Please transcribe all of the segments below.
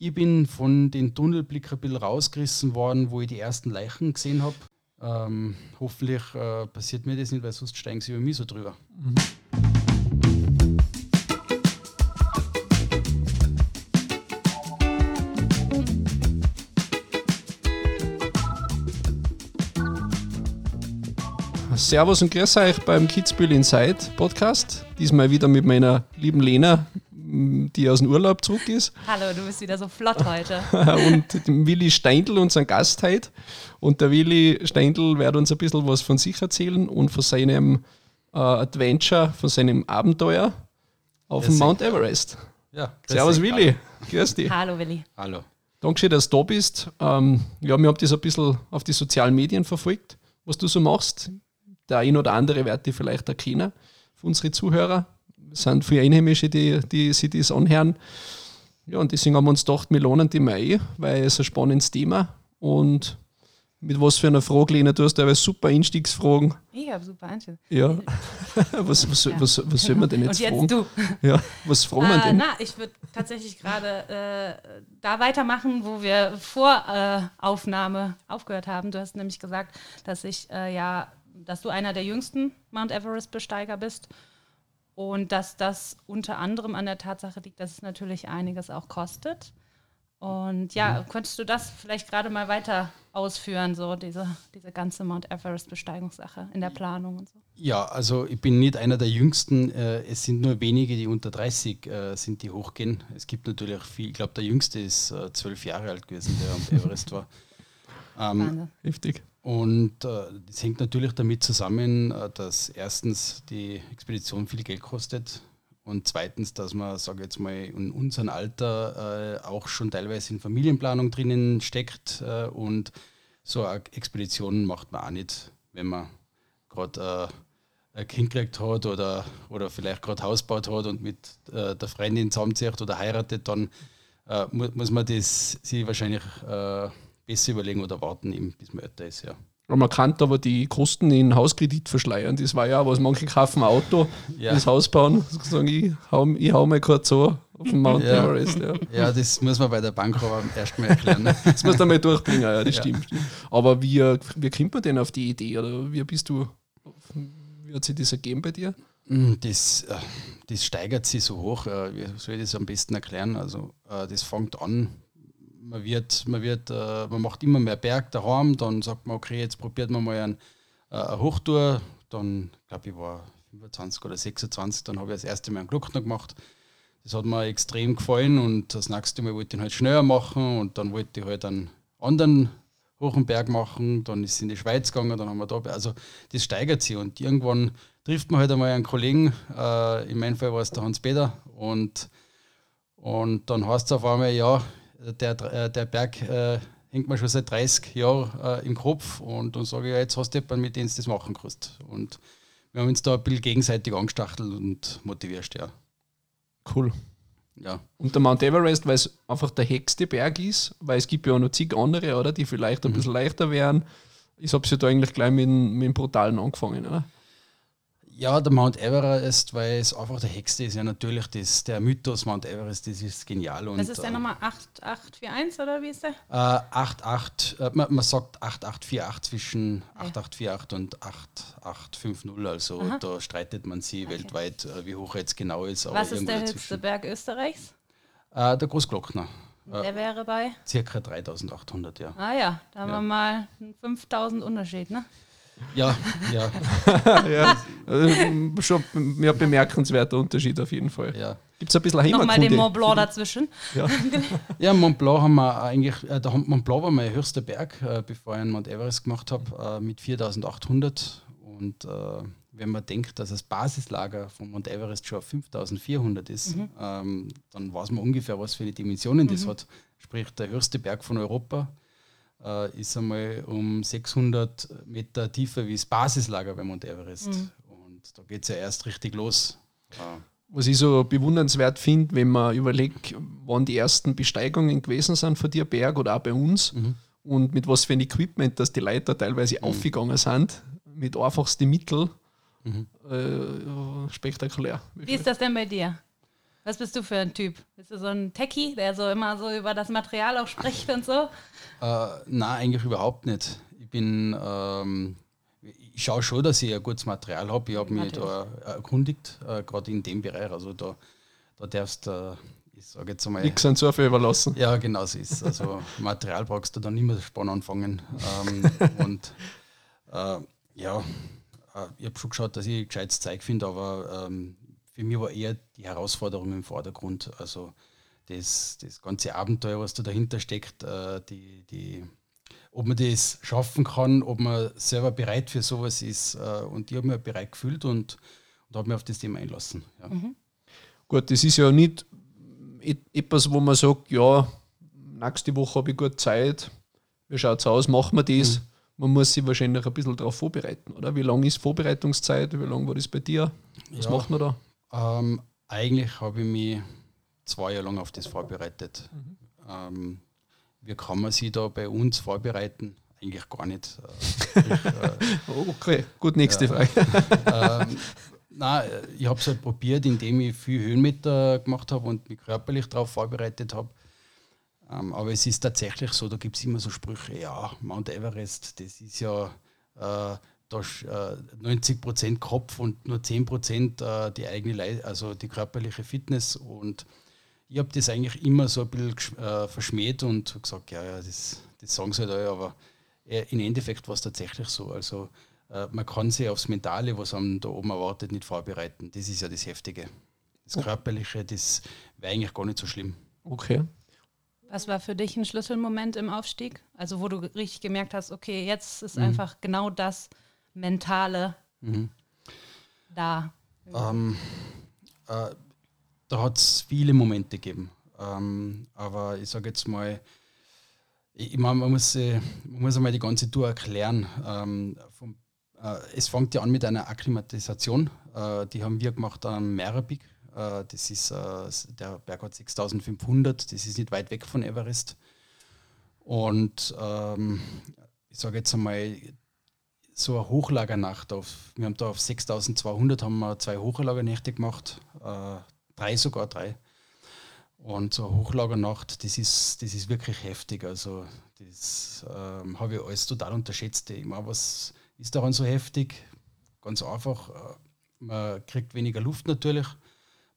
Ich bin von den Tunnelblick ein bisschen rausgerissen worden, wo ich die ersten Leichen gesehen habe. Ähm, hoffentlich äh, passiert mir das nicht, weil sonst steigen sie über mich so drüber. Mhm. Servus und grüß euch beim Kitzbühel Inside Podcast. Diesmal wieder mit meiner lieben Lena, die aus dem Urlaub zurück ist. Hallo, du bist wieder so flott heute. und Willi Steindl, unseren Gast heute. Und der Willi Steindl wird uns ein bisschen was von sich erzählen und von seinem äh, Adventure, von seinem Abenteuer auf dem Mount Everest. Ja, Servus Willi, grüß dich. Hallo Willi. Hallo. Dankeschön, dass du da bist. Ähm, ja, wir haben das ein bisschen auf die sozialen Medien verfolgt, was du so machst der ein oder andere wird die vielleicht erkennen für unsere Zuhörer. Sind viele Einheimische, die, die sich das anhören. Ja, und deswegen haben wir uns gedacht, wir lohnen die mal ein, weil es ein spannendes Thema und mit was für einer Frage, Lena? Du hast ja super Einstiegsfragen. Ich habe super Einstiegsfragen. Ja. was, was, ja. was, was soll man denn jetzt, Und jetzt fragen? du. Ja, was fragen äh, wir denn? Na, ich würde tatsächlich gerade äh, da weitermachen, wo wir vor äh, Aufnahme aufgehört haben. Du hast nämlich gesagt, dass ich äh, ja dass du einer der jüngsten Mount Everest-Besteiger bist und dass das unter anderem an der Tatsache liegt, dass es natürlich einiges auch kostet. Und ja, mhm. könntest du das vielleicht gerade mal weiter ausführen, so diese, diese ganze Mount Everest-Besteigungssache in der Planung und so? Ja, also ich bin nicht einer der Jüngsten. Äh, es sind nur wenige, die unter 30 äh, sind, die hochgehen. Es gibt natürlich viel. Ich glaube, der Jüngste ist äh, zwölf Jahre alt gewesen, der am Everest war. Ähm, Heftig. Und äh, das hängt natürlich damit zusammen, äh, dass erstens die Expedition viel Geld kostet und zweitens, dass man, sage jetzt mal, in unserem Alter äh, auch schon teilweise in Familienplanung drinnen steckt äh, und so eine Expedition macht man auch nicht, wenn man gerade äh, ein Kind gekriegt hat oder, oder vielleicht gerade Haus gebaut hat und mit äh, der Freundin zusammenzieht oder heiratet, dann mu muss man das sich wahrscheinlich besser überlegen oder warten, eben, bis man älter ist, ja. Man kann aber die Kosten in Hauskredit verschleiern. Das war ja was, manche kaufen ein Auto, ja. das Haus bauen, sagen, ich hau, ich hau mal kurz so auf dem Mount ja. Everest. Ja. ja, das muss man bei der Bank aber erst mal erklären. das muss man mal durchbringen, ja, das ja. stimmt. Aber wie, wie kommt man denn auf die Idee? Oder wie bist du, wie hat sich das ergeben bei dir? Hm, das, äh, das steigert sich so hoch. Äh, wie soll ich das am besten erklären? Also, äh, das fängt an man wird, man wird, äh, man macht immer mehr Berg daheim, dann sagt man, okay, jetzt probiert man mal ein, äh, eine Hochtour. Dann, glaube ich, war 25 oder 26, dann habe ich das erste Mal einen Gluckner gemacht. Das hat mir extrem gefallen und das nächste Mal wollte ich ihn halt schneller machen und dann wollte ich halt einen anderen hohen Berg machen, dann ist es in die Schweiz gegangen, dann haben wir da, also das steigert sich und irgendwann trifft man halt einmal einen Kollegen, äh, in meinem Fall war es der Hans-Peter und, und dann heißt es auf einmal, ja, der, äh, der Berg äh, hängt mir schon seit 30 Jahren äh, im Kopf und dann sage ich, ja, jetzt hast du jemanden, mit dem du das machen kannst. Und wir haben uns da ein bisschen gegenseitig angestachelt und motiviert, ja. Cool. Ja. Und der Mount Everest, weil es einfach der höchste Berg ist, weil es gibt ja auch noch zig andere, oder, die vielleicht ein mhm. bisschen leichter wären. Ich habe ja da eigentlich gleich mit, mit dem Brutalen angefangen, oder? Ja, der Mount Everest, weil es einfach der Hexte ist, ja natürlich das, der Mythos Mount Everest, das ist genial. Und, das ist der äh, Nummer 8841 oder wie ist der? Äh, 88, äh, man, man, sagt 8848 zwischen ja. 8848 und 8850, also Aha. da streitet man sich okay. weltweit, äh, wie hoch er jetzt genau ist. Was ist der höchste Berg Österreichs? Äh, der Großglockner. Äh, der wäre bei? Circa 3800, ja. Ah ja, da haben ja. wir mal 5000 Unterschied, ne? Ja, ja. ja. Also, schon ja, bemerkenswerter Unterschied auf jeden Fall. Ja. Gibt es ein bisschen Heimatkunde? Nochmal den Mont Blanc dazwischen. Ja, ja Mont Blanc haben wir eigentlich, äh, Mont Blanc war mein höchster Berg, äh, bevor ich einen Mount Everest gemacht habe, äh, mit 4800. Und äh, wenn man denkt, dass das Basislager von Mount Everest schon auf 5400 ist, mhm. ähm, dann weiß man ungefähr, was für eine Dimensionen mhm. das hat. Sprich, der höchste Berg von Europa äh, ist einmal um 600 Meter tiefer wie das Basislager bei Mount Everest. Mhm. Und da geht es ja erst richtig los. Äh, was ich so bewundernswert finde, wenn man überlegt, wann die ersten Besteigungen gewesen sind von dir Berg oder auch bei uns mhm. und mit was für ein Equipment, dass die Leiter teilweise mhm. aufgegangen sind, mit einfachsten Mitteln. Mhm. Äh, spektakulär. Wie ist das denn bei dir? Was bist du für ein Typ? Bist du so ein Techie, der so immer so über das Material auch spricht und so? Äh, nein, eigentlich überhaupt nicht. Ich bin, ähm, ich schaue schon, dass ich ein gutes Material habe. Ich habe mich da erkundigt, äh, gerade in dem Bereich. Also da, da darfst du, äh, ich sage jetzt einmal. Nichts an Surfer überlassen. Ja, genau so ist Also Material brauchst du dann nicht mehr spannend anfangen. Ähm, und äh, ja, äh, ich habe schon geschaut, dass ich gescheites Zeug finde, aber ähm, für mich war eher die Herausforderung im Vordergrund. Also das, das ganze Abenteuer, was da dahinter steckt, äh, die, die, ob man das schaffen kann, ob man selber bereit für sowas ist. Äh, und ich habe mich bereit gefühlt und, und habe mich auf das Thema einlassen. Ja. Mhm. Gut, das ist ja nicht etwas, wo man sagt, ja, nächste Woche habe ich gut Zeit, wie schaut es aus, machen wir das. Mhm. Man muss sich wahrscheinlich ein bisschen darauf vorbereiten, oder? Wie lange ist Vorbereitungszeit? Wie lange war das bei dir? Was ja, macht man da? Ähm, eigentlich habe ich mich zwei Jahre lang auf das vorbereitet. Mhm. Ähm, wie kann man sich da bei uns vorbereiten? Eigentlich gar nicht. Äh, ich, äh, okay, gut, nächste ja, Frage. ähm, nein, ich habe es halt probiert, indem ich viel Höhenmeter gemacht habe und mich körperlich darauf vorbereitet habe. Ähm, aber es ist tatsächlich so, da gibt es immer so Sprüche, ja, Mount Everest, das ist ja äh, da, äh, 90 Prozent Kopf und nur 10 Prozent äh, die eigene, Le also die körperliche Fitness und ich habe das eigentlich immer so ein bisschen äh, verschmäht und gesagt, ja, ja, das, das sagen sie halt alle, aber äh, im Endeffekt war es tatsächlich so. Also äh, man kann sich aufs Mentale, was einem da oben erwartet, nicht vorbereiten. Das ist ja das Heftige. Das Körperliche, das wäre eigentlich gar nicht so schlimm. Okay. Was war für dich ein Schlüsselmoment im Aufstieg? Also wo du richtig gemerkt hast, okay, jetzt ist mhm. einfach genau das Mentale mhm. da. Ähm, äh, da hat es viele Momente gegeben. Ähm, aber ich sage jetzt mal, ich, ich meine, man muss, man muss einmal die ganze Tour erklären. Ähm, vom, äh, es fängt ja an mit einer Akklimatisation. Äh, die haben wir gemacht am Merabik. Äh, das ist, äh, der Berg hat 6500, das ist nicht weit weg von Everest. Und ähm, ich sage jetzt einmal, so eine Hochlagernacht auf, wir haben da auf 6200 haben wir zwei Hochlagernächte gemacht. Äh, drei sogar drei. Und so eine Hochlagernacht, das ist, das ist wirklich heftig. Also das ähm, habe ich alles total unterschätzt. Ich meine, was ist daran so heftig? Ganz einfach, äh, man kriegt weniger Luft natürlich,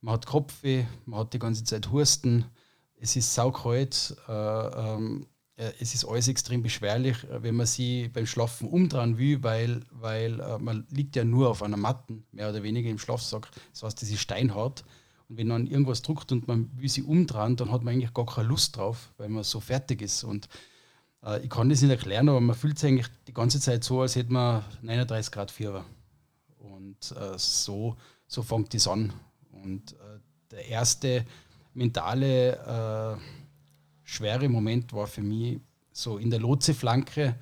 man hat Kopfweh, man hat die ganze Zeit Husten, es ist saukalt, äh, ähm, äh, es ist alles extrem beschwerlich, äh, wenn man sie beim Schlafen umdrehen will, weil, weil äh, man liegt ja nur auf einer Matte, mehr oder weniger im Schlafsack. Das heißt, das ist steinhart. Und wenn man irgendwas druckt und man will sie umdrehen, dann hat man eigentlich gar keine Lust drauf, weil man so fertig ist. Und äh, ich kann das nicht erklären, aber man fühlt sich eigentlich die ganze Zeit so, als hätte man 39 Grad Fieber. Und äh, so, so fängt das an. Und äh, der erste mentale, äh, schwere Moment war für mich so in der Lotseflanke.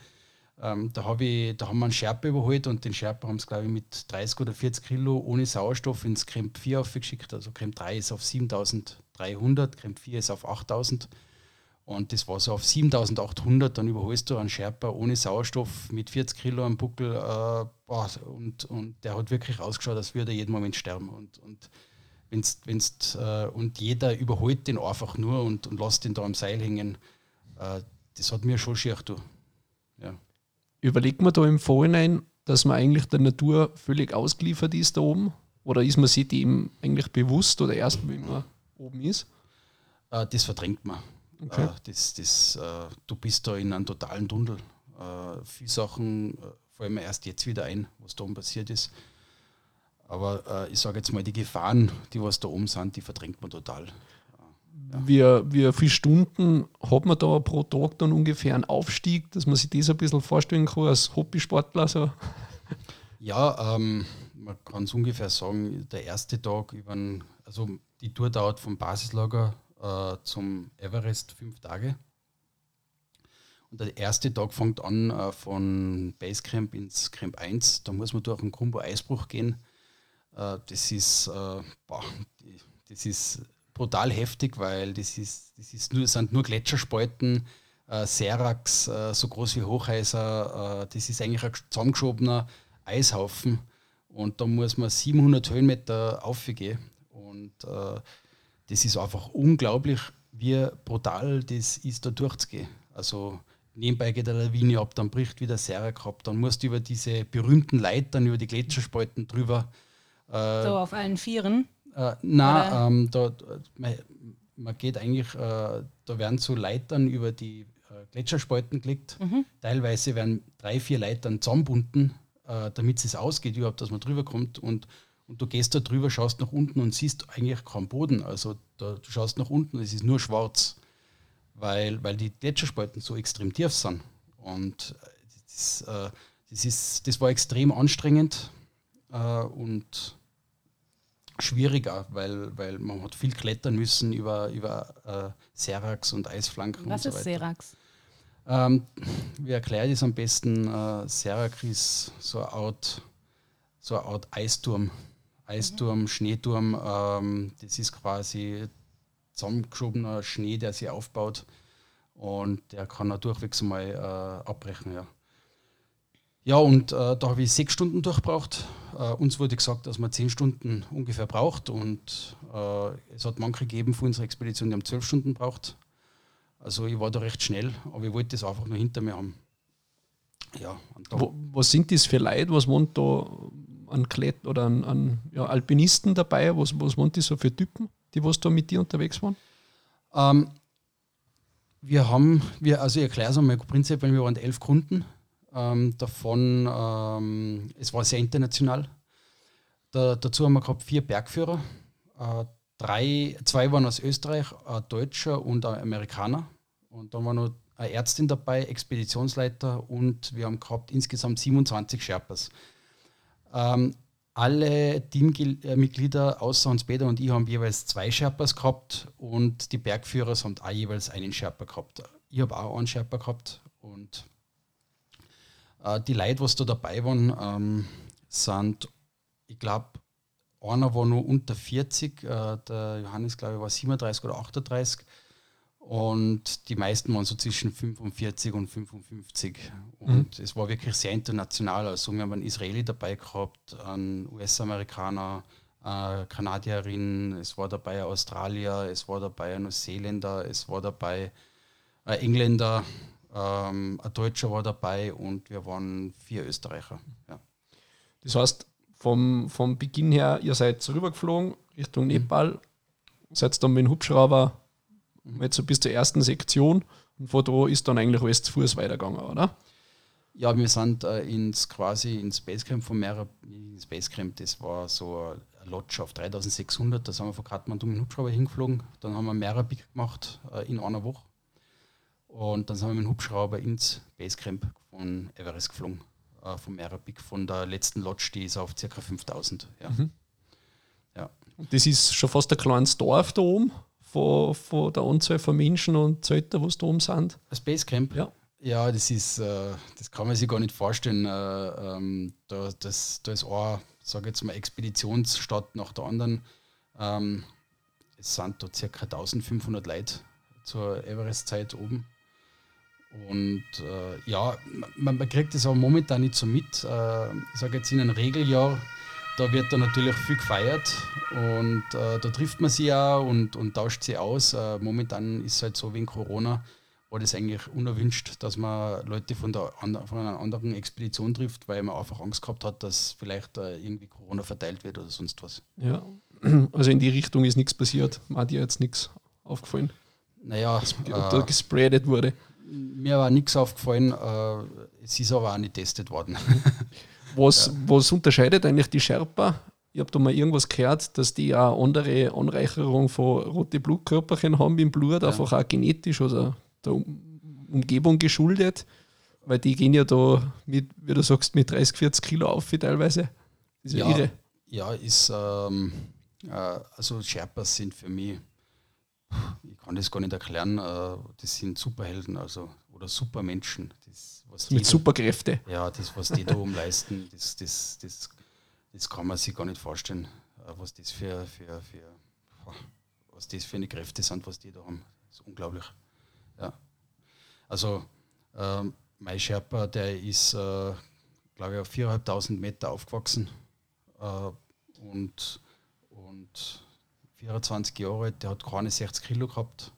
Ähm, da, hab ich, da haben wir einen Sherpa überholt und den Sherpa haben sie, glaube ich, mit 30 oder 40 Kilo ohne Sauerstoff ins Kremp 4 aufgeschickt. Also Kremp 3 ist auf 7300, Kremp 4 ist auf 8000. Und das war so auf 7800, dann überholst du einen Sherpa ohne Sauerstoff mit 40 Kilo am Buckel. Äh, und, und der hat wirklich ausgeschaut, als würde er jeden Moment sterben. Und, und, wenn's, wenn's, äh, und jeder überholt den einfach nur und, und lässt ihn da am Seil hängen. Äh, das hat mir schon schier, du. Ja überlegt man da im Vorhinein, dass man eigentlich der Natur völlig ausgeliefert ist da oben? Oder ist man sich dem eigentlich bewusst oder erst, wenn man oben ist? Äh, das verdrängt man. Okay. Äh, das, das, äh, du bist da in einem totalen Tunnel. viele Sachen fallen mir erst jetzt wieder ein, was da oben passiert ist. Aber ich sage jetzt mal, die Gefahren, die was da oben sind, die verdrängt man total. Wie, wie viele Stunden hat man da pro Tag dann ungefähr einen Aufstieg, dass man sich das ein bisschen vorstellen kann als Hobbysportler? So? Ja, ähm, man kann es ungefähr sagen, der erste Tag über ein, also die Tour dauert vom Basislager äh, zum Everest fünf Tage. Und der erste Tag fängt an äh, von Basecamp ins Camp 1. Da muss man durch einen Krumbo Eisbruch gehen. Äh, das ist, äh, boah, das ist brutal heftig, weil das, ist, das ist nur, sind nur Gletscherspalten, äh, Serax, äh, so groß wie Hochhäuser. Äh, das ist eigentlich ein zusammengeschobener Eishaufen. Und da muss man 700 Höhenmeter aufgehen. Und äh, das ist einfach unglaublich, wie brutal das ist, da durchzugehen. Also nebenbei geht eine Lawine ab, dann bricht wieder Serak ab, dann musst du über diese berühmten Leitern, über die Gletscherspalten drüber. Äh, so auf allen Vieren? Äh, nein, ähm, da, man, man, geht eigentlich, äh, da werden so Leitern über die äh, Gletscherspalten gelegt. Mhm. Teilweise werden drei, vier Leitern zusammenbunden, äh, damit es ausgeht überhaupt, dass man drüber kommt. Und, und du gehst da drüber, schaust nach unten und siehst eigentlich keinen Boden. Also da, du schaust nach unten, es ist nur schwarz weil, weil die Gletscherspalten so extrem tief sind. Und das, äh, das, ist, das war extrem anstrengend und schwieriger, weil, weil man hat viel klettern müssen über, über äh, Serax und Eisflanken. Was und so ist Serax? Ähm, wie erkläre ich das am besten? Äh, Serax ist so eine Art, so eine Art Eisturm. Eisturm, mhm. Schneeturm, ähm, das ist quasi zusammengeschobener Schnee, der sich aufbaut und der kann auch durchwegs mal äh, abbrechen. Ja, ja und äh, da habe ich sechs Stunden durchgebraucht. Äh, uns wurde gesagt, dass man zehn Stunden ungefähr braucht und äh, es hat manche gegeben von unserer Expedition, die haben zwölf Stunden braucht. Also ich war da recht schnell, aber ich wollte das einfach nur hinter mir haben. Ja, Wo, was sind das für Leute? Was wohnt da an Klett oder an, an ja, Alpinisten dabei? Was, was wohnt die so für Typen? die was da mit dir unterwegs waren? Ähm, wir haben, wir, also ich erkläre es einmal prinzipiell, wir waren elf Kunden. Ähm, davon, ähm, es war sehr international. Da, dazu haben wir gehabt vier Bergführer. Äh, drei, zwei waren aus Österreich, ein Deutscher und ein Amerikaner. Und dann war noch eine Ärztin dabei, Expeditionsleiter und wir haben gehabt insgesamt 27 Sherpas. Ähm, alle Teammitglieder außer uns Peter und ich haben jeweils zwei Sherpas gehabt und die Bergführer haben auch jeweils einen Sherpa gehabt. Ich habe auch einen Sherpa gehabt und äh, die Leute, was da dabei waren, ähm, sind, ich glaube, einer war nur unter 40, äh, der Johannes, glaube ich, war 37 oder 38 und die meisten waren so zwischen 45 und 55. Und mhm. es war wirklich sehr international. Also wir haben einen Israeli dabei gehabt, einen US-Amerikaner, eine Kanadierin, es war dabei ein Australier, es war dabei ein Neuseeländer, es war dabei ein Engländer, ähm, ein Deutscher war dabei und wir waren vier Österreicher. Ja. Das heißt, vom, vom Beginn her, ihr seid rübergeflogen Richtung mhm. Nepal, seid dann mit dem Hubschrauber Jetzt so bis zur ersten Sektion und von da ist dann eigentlich alles zu Fuß weitergegangen, oder? Ja, wir sind äh, ins quasi ins Basecamp von Mera, ins Basecamp, das war so eine Lodge auf 3600, da sind wir von Kathmandu mit dem Hubschrauber hingeflogen, dann haben wir Mera Big gemacht äh, in einer Woche und dann sind wir mit dem Hubschrauber ins Basecamp von Everest geflogen, äh, von Mera Big, von der letzten Lodge, die ist auf ca. 5000. Ja. Mhm. ja. Und das ist schon fast ein kleines Dorf da oben? von, von der Anzahl von Menschen und Zelten, die da oben sind. Ein Basecamp? Ja. Ja, das ist, äh, das kann man sich gar nicht vorstellen. Äh, ähm, da, das, da ist eine, sage jetzt mal, Expeditionsstadt nach der anderen. Ähm, es sind da ca. 1500 Leute zur Everest-Zeit oben. Und äh, ja, man, man, kriegt das aber momentan nicht so mit. Äh, ich sage jetzt in einem Regeljahr da wird dann natürlich viel gefeiert und äh, da trifft man sie auch und, und tauscht sie aus. Äh, momentan ist es halt so wegen Corona, war das eigentlich unerwünscht, dass man Leute von, der, von einer anderen Expedition trifft, weil man einfach Angst gehabt hat, dass vielleicht äh, irgendwie Corona verteilt wird oder sonst was. Ja, also in die Richtung ist nichts passiert. Mir hat dir jetzt nichts aufgefallen. Naja, ob da gespreadet wurde. Mir war nichts aufgefallen, äh, es ist aber auch nicht getestet worden. Was, ja. was unterscheidet eigentlich die Sherpa? Ich habe da mal irgendwas gehört, dass die auch andere Anreicherung von roten Blutkörperchen haben im Blut, ja. einfach auch genetisch oder der Umgebung geschuldet. Weil die gehen ja da mit, wie du sagst, mit 30, 40 Kilo auf teilweise. Das ist ja, ja irre. Ja, ist, ähm, äh, also Sherpas sind für mich, ich kann das gar nicht erklären, äh, das sind Superhelden also, oder Supermenschen. Das, was Mit Superkräfte. Ja, das, was die da oben leisten, das, das, das, das kann man sich gar nicht vorstellen, äh, was das für, für, für, was das für eine Kräfte sind, was die da haben. Das ist unglaublich. Ja. Also ähm, mein Sherpa, der ist, äh, glaube ich, auf 4.500 Meter aufgewachsen äh, und, und 24 Jahre alt, der hat keine 60 Kilo gehabt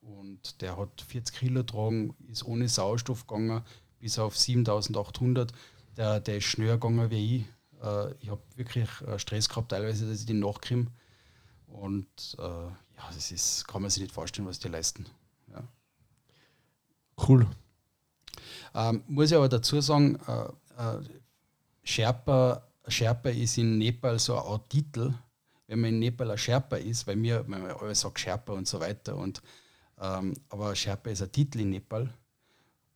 und der hat 40 Kilo getragen, ist ohne Sauerstoff gegangen bis auf 7800. Der, der ist schneller gegangen wie ich. Äh, ich habe wirklich äh, Stress gehabt, teilweise, dass ich den nachkomme. Und äh, ja, das ist, kann man sich nicht vorstellen, was die leisten. Ja. Cool. Ähm, muss ich aber dazu sagen, äh, äh, Sherpa, Sherpa ist in Nepal so ein Art Titel, wenn man in Nepal ein Sherpa ist, weil mir, wenn man alles sagt Sherpa und so weiter. Und, ähm, aber Sherpa ist ein Titel in Nepal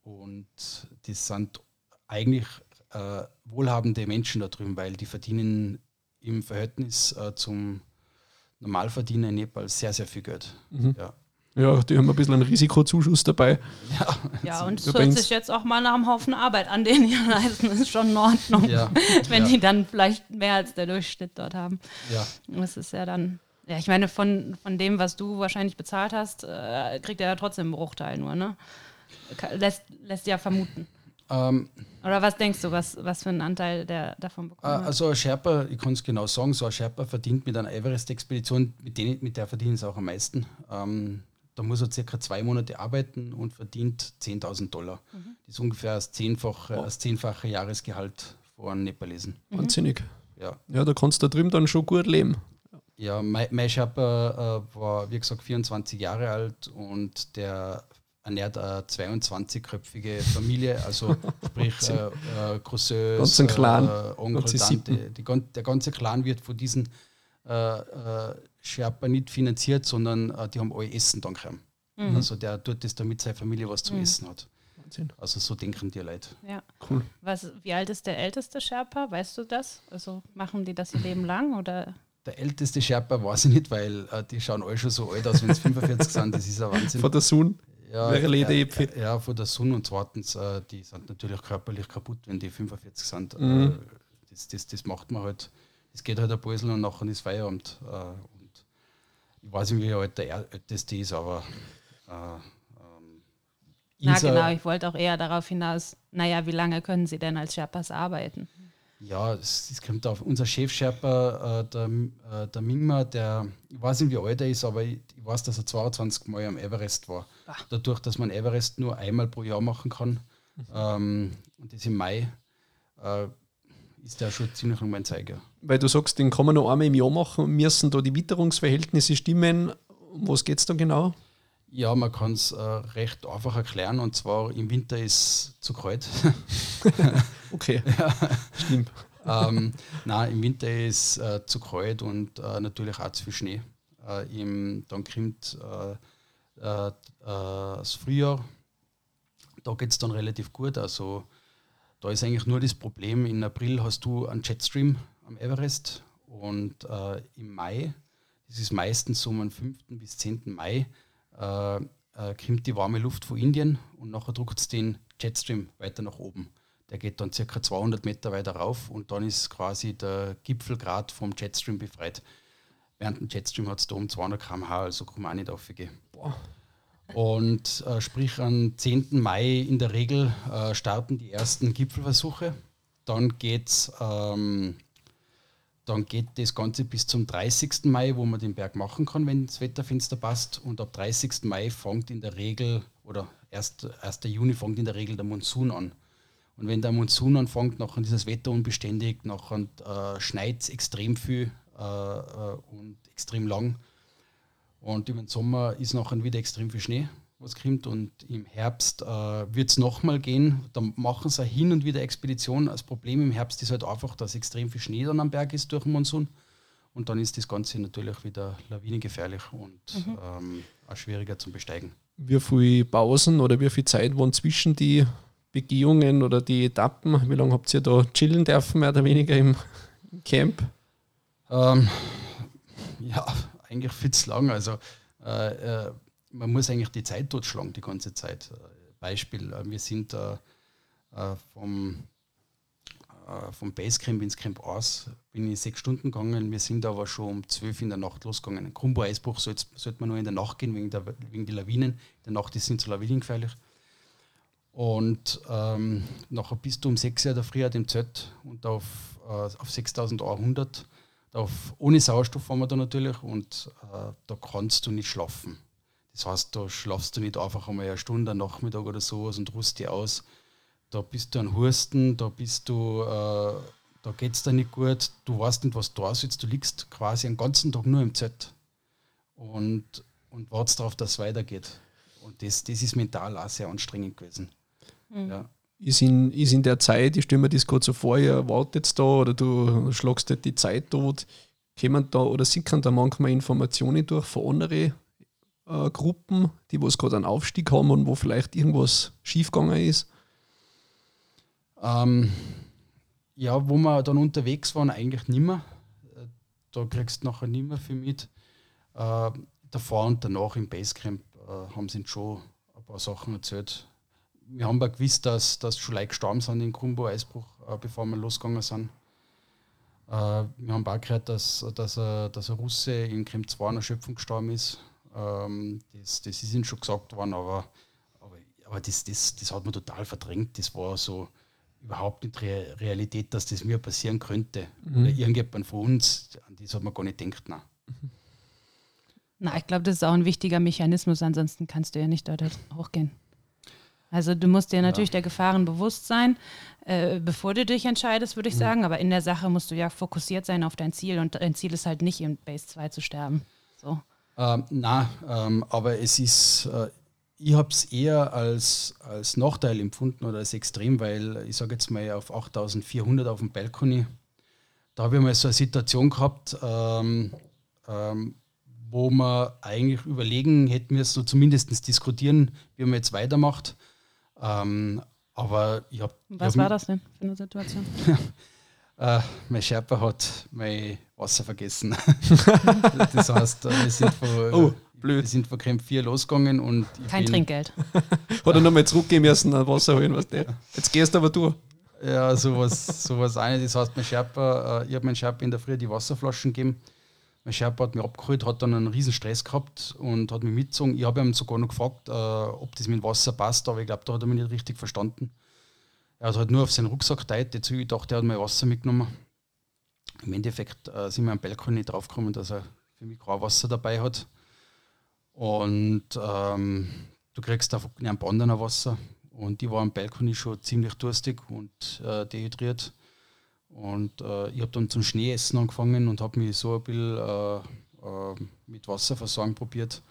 und das sind eigentlich äh, wohlhabende Menschen da drüben, weil die verdienen im Verhältnis äh, zum Normalverdiener in Nepal sehr, sehr viel Geld. Mhm. Ja. Ja, die haben ein bisschen einen Risikozuschuss dabei. Ja, ja und es hört sich jetzt auch mal nach einem Haufen Arbeit an, den die leisten. Das ist schon in Ordnung, ja, wenn ja. die dann vielleicht mehr als der Durchschnitt dort haben. Ja. Das ist ja dann, ja, ich meine, von, von dem, was du wahrscheinlich bezahlt hast, äh, kriegt er ja trotzdem einen Bruchteil nur, ne? Lässt, lässt ja vermuten. Ähm, Oder was denkst du, was, was für einen Anteil der davon bekommt? Äh, also ein Sherpa, ich kann es genau sagen, so ein Sherpa verdient mit einer Everest-Expedition, mit, mit der verdienen sie auch am meisten. Ähm, da muss er circa zwei Monate arbeiten und verdient 10.000 Dollar. Mhm. Das ist ungefähr das zehnfache, oh. das zehnfache Jahresgehalt von Nepalesen. Mhm. Wahnsinnig. Ja. ja, da kannst du da drüben dann schon gut leben. Ja, mein, mein Sherpa äh, war, wie gesagt, 24 Jahre alt und der ernährt eine 22-köpfige Familie, also sprich äh, äh, Cousins, Clan. Äh, Onkel, Tante. Die, der ganze Clan wird von diesen äh, äh, Sherpa nicht finanziert, sondern äh, die haben alle Essen dann gekriegt. Mhm. Also der tut das, damit seine Familie was zum mhm. Essen hat. Wahnsinn. Also so denken die Leute. Ja. Cool. Was, wie alt ist der älteste Sherpa? Weißt du das? Also machen die das ihr Leben lang oder? Der älteste Sherpa weiß ich nicht, weil äh, die schauen alle schon so alt aus, wenn sie 45 sind. Das ist ein Wahnsinn. Von der Sohn? Ja, ja, ja, von der Sonne und zweitens, äh, die sind natürlich körperlich kaputt, wenn die 45 sind. Mhm. Äh, das, das, das macht man halt es geht halt ein bisschen und nachher ist Feierabend. Äh, ich weiß nicht, wie alt der älteste ist, aber. Äh, ähm, Na genau, ich wollte auch eher darauf hinaus, naja, wie lange können Sie denn als Sherpas arbeiten? Ja, es, es kommt auf unser Chef-Sherpa, äh, der, äh, der Mingma, der, ich weiß nicht, wie alt er ist, aber ich, ich weiß, dass er 22 Mal am Everest war. Ach. Dadurch, dass man Everest nur einmal pro Jahr machen kann, mhm. ähm, und das im Mai, äh, ist der schon ziemlich lang mein Zeiger. Weil du sagst, den kann man noch einmal im Jahr machen, müssen da die Witterungsverhältnisse stimmen. Um was geht es da genau? Ja, man kann es äh, recht einfach erklären und zwar im Winter ist es zu kalt. okay, ja. stimmt. ähm, nein, im Winter ist es äh, zu kalt und äh, natürlich auch zu viel Schnee. Äh, im, dann kommt äh, äh, das Frühjahr, da geht es dann relativ gut. Also da ist eigentlich nur das Problem, in April hast du einen Jetstream am Everest und äh, im Mai, das ist meistens so am 5. bis 10. Mai, äh, äh, kommt die warme Luft von Indien und nachher druckt es den Jetstream weiter nach oben. Der geht dann circa 200 Meter weiter rauf und dann ist quasi der Gipfelgrad vom Jetstream befreit. Während dem Jetstream hat es da um 200 km/h, also kann man auch nicht aufgehen. Boah. Und äh, sprich am 10. Mai in der Regel äh, starten die ersten Gipfelversuche. Dann geht's, ähm, dann geht das Ganze bis zum 30. Mai, wo man den Berg machen kann, wenn das Wetterfenster passt. Und ab 30. Mai fängt in der Regel, oder 1. 1. Juni fängt in der Regel der Monsun an. Und wenn der Monsun anfängt, nachher ist das Wetter unbeständig, nachher äh, schneit es extrem viel äh, äh, und extrem lang. Und im Sommer ist nachher wieder extrem viel Schnee, was kommt. Und im Herbst äh, wird es nochmal gehen. Dann machen sie hin und wieder Expeditionen. Das Problem im Herbst ist halt einfach, dass extrem viel Schnee dann am Berg ist durch den Monsun. Und dann ist das Ganze natürlich wieder lawinengefährlich und mhm. ähm, auch schwieriger zum Besteigen. Wie viele Pausen oder wie viel Zeit waren zwischen die Begehungen oder die Etappen? Wie lange habt ihr da chillen dürfen, mehr oder weniger im Camp? Ähm, ja, eigentlich viel zu lang. Also äh, äh, man muss eigentlich die Zeit totschlagen die ganze Zeit. Beispiel, äh, wir sind äh, äh vom, äh, vom Basecamp ins Camp aus, bin ich sechs Stunden gegangen, wir sind aber schon um zwölf in der Nacht losgegangen. Ein Kumbo-Eisbruch sollte sollt man nur in der Nacht gehen, wegen der, wegen der Lawinen. In der Nacht sind so lawinengefährlich. Und ähm, nachher bist du um 6 Uhr der Früh dem Zelt und auf, äh, auf 6100 Auf, ohne Sauerstoff fahren wir da natürlich und äh, da kannst du nicht schlafen. Das heißt, da schlafst du nicht einfach einmal eine Stunde, einen Nachmittag oder sowas und ruhst dich aus. Da bist du an Husten, da bist du, äh, da geht es dir nicht gut, du weißt nicht, was du da sitzt, du liegst quasi den ganzen Tag nur im Z und, und wartest darauf, dass es weitergeht. Und das, das ist mental auch sehr anstrengend gewesen. Mhm. Ja ist in, ist in der Zeit, ich stelle mir das gerade so vor, ihr wartet da oder du schlagst halt die Zeit tot, kommen da oder sickern da manchmal Informationen durch von anderen äh, Gruppen, die was gerade einen Aufstieg haben und wo vielleicht irgendwas schiefgegangen ist? Ähm, ja, wo wir dann unterwegs waren, eigentlich nicht mehr. Da kriegst du nachher nicht mehr viel mit. Äh, davor und danach im Basecamp äh, haben sie schon ein paar Sachen erzählt, wir haben aber gewusst, dass, dass schon Leute gestorben sind im Kumbo-Eisbruch, äh, bevor wir losgegangen sind. Äh, wir haben auch gehört, dass, dass, ein, dass ein Russe in Krem 2 einer Schöpfung gestorben ist. Ähm, das, das ist ihnen schon gesagt worden, aber, aber, aber das, das, das hat man total verdrängt. Das war so überhaupt nicht Re Realität, dass das mir passieren könnte. Mhm. Oder irgendjemand von uns, an das hat man gar nicht gedacht. Nein. Mhm. Na, ich glaube, das ist auch ein wichtiger Mechanismus, ansonsten kannst du ja nicht dort hochgehen. Also du musst dir natürlich ja. der Gefahren bewusst sein, äh, bevor du dich entscheidest, würde ich mhm. sagen. Aber in der Sache musst du ja fokussiert sein auf dein Ziel und dein Ziel ist halt nicht in Base 2 zu sterben. So. Ähm, na, ähm, aber es ist, äh, ich habe es eher als, als Nachteil empfunden oder als extrem, weil ich sage jetzt mal auf 8400 auf dem Balkoni, da habe ich mal so eine Situation gehabt, ähm, ähm, wo man eigentlich überlegen hätten wir so zumindest diskutieren, wie man jetzt weitermacht. Ähm, aber ich habe. Was hab war das denn für eine Situation? äh, mein Sherpa hat mein Wasser vergessen. das heißt, äh, wir sind von, oh, blöd. Wir sind von Camp 4 losgegangen und. Kein Trinkgeld. hat er nochmal zurückgehen müssen, ein Wasser holen, was der. Jetzt gehst du aber du. Ja, sowas, sowas eine. Das heißt, mein Sherpa, äh, ich habe meinen Sherpa in der Früh die Wasserflaschen gegeben mein Sherpa hat mich abgeholt, hat dann einen riesen Stress gehabt und hat mich mitgezogen. Ich habe ihm sogar noch gefragt, äh, ob das mit Wasser passt, aber ich glaube, da hat er mich nicht richtig verstanden. Er hat halt nur auf seinen Rucksack geteilt. Jetzt ich dachte, er hat mein Wasser mitgenommen. Im Endeffekt äh, sind wir am Balkon nicht draufgekommen, dass er für mich kein Wasser dabei hat. Und ähm, du kriegst einfach ein Bandener Wasser. Und die war am Balkon schon ziemlich durstig und äh, dehydriert. Und äh, ich habe dann zum Schneeessen angefangen und habe mich so ein bisschen äh, äh, mit Wasserversorgung probiert.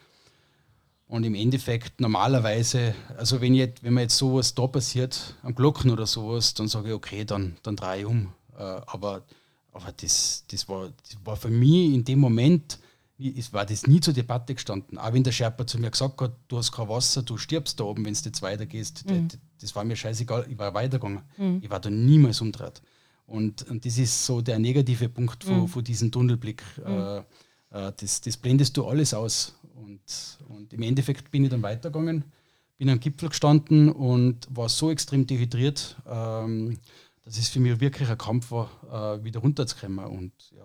Und im Endeffekt normalerweise, also wenn, ich, wenn mir jetzt sowas da passiert, am Glocken oder sowas, dann sage ich, okay, dann, dann drehe ich um. Äh, aber aber das, das, war, das war für mich in dem Moment, ist, war das nie zur Debatte gestanden. Auch wenn der Sherpa zu mir gesagt hat, du hast kein Wasser, du stirbst da oben, wenn du jetzt weitergehst. Mhm. Das, das, war mir scheißegal, ich war weitergegangen. Mhm. Ich war da niemals umdreht. Und, und das ist so der negative Punkt von, mhm. von diesem Tunnelblick. Mhm. Äh, äh, das, das blendest du alles aus. Und, und im Endeffekt bin ich dann weitergegangen, bin am Gipfel gestanden und war so extrem dehydriert, ähm, dass es für mich wirklich ein Kampf war, äh, wieder runterzukommen. Und ja,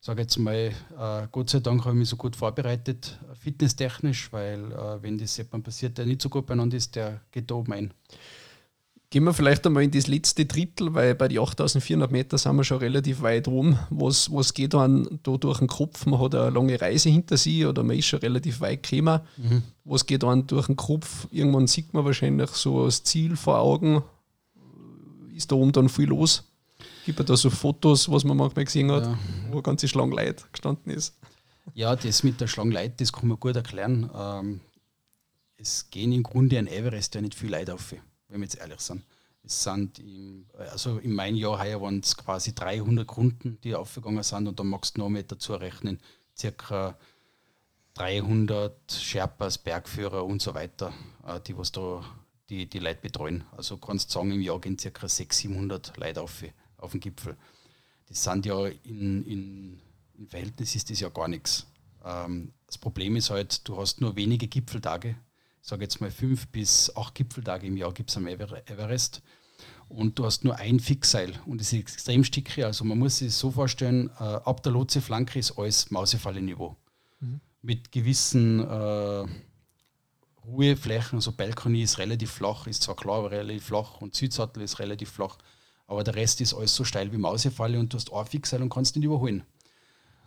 ich sage jetzt mal, äh, Gott sei Dank habe ich mich so gut vorbereitet, fitnesstechnisch, weil äh, wenn das jemand passiert, der nicht so gut beieinander ist, der geht da oben ein. Gehen wir vielleicht einmal in das letzte Drittel, weil bei den 8400 Meter sind wir schon relativ weit rum. Was, was geht dann da durch den Kopf? Man hat eine lange Reise hinter sich oder man ist schon relativ weit gekommen. Mhm. Was geht dann durch den Kopf? Irgendwann sieht man wahrscheinlich so das Ziel vor Augen. Ist da oben dann viel los? Gibt es da so Fotos, was man manchmal gesehen hat, ja. wo eine ganze Schlange Leute gestanden ist? Ja, das mit der Schlange Leute, das kann man gut erklären. Ähm, es gehen im Grunde an Everest ja nicht viel Leute auf wenn wir jetzt ehrlich sind. Es sind im, also in meinem Jahr heuer waren es quasi 300 Kunden, die aufgegangen sind und dann magst du noch mit dazu rechnen, circa 300 Sherpas, Bergführer und so weiter, äh, die was da die, die Leute betreuen. Also kannst du sagen, im Jahr gehen circa 600, 700 Leute auf, auf den Gipfel. Das sind ja in, in, im Verhältnis ist das ja gar nichts. Ähm, das Problem ist halt, du hast nur wenige Gipfeltage sage jetzt mal fünf bis acht Gipfeltage im Jahr gibt es am Everest. Und du hast nur ein Fixseil und es ist extrem stickig. Also man muss sich so vorstellen, äh, ab der Lotse-Flanke ist alles Mausefalle-Niveau. Mhm. Mit gewissen äh, Ruheflächen, also Balkoni ist relativ flach, ist zwar klar, aber relativ flach und Südsattel ist relativ flach, aber der Rest ist alles so steil wie Mausefalle und du hast ein Fixseil und kannst nicht überholen.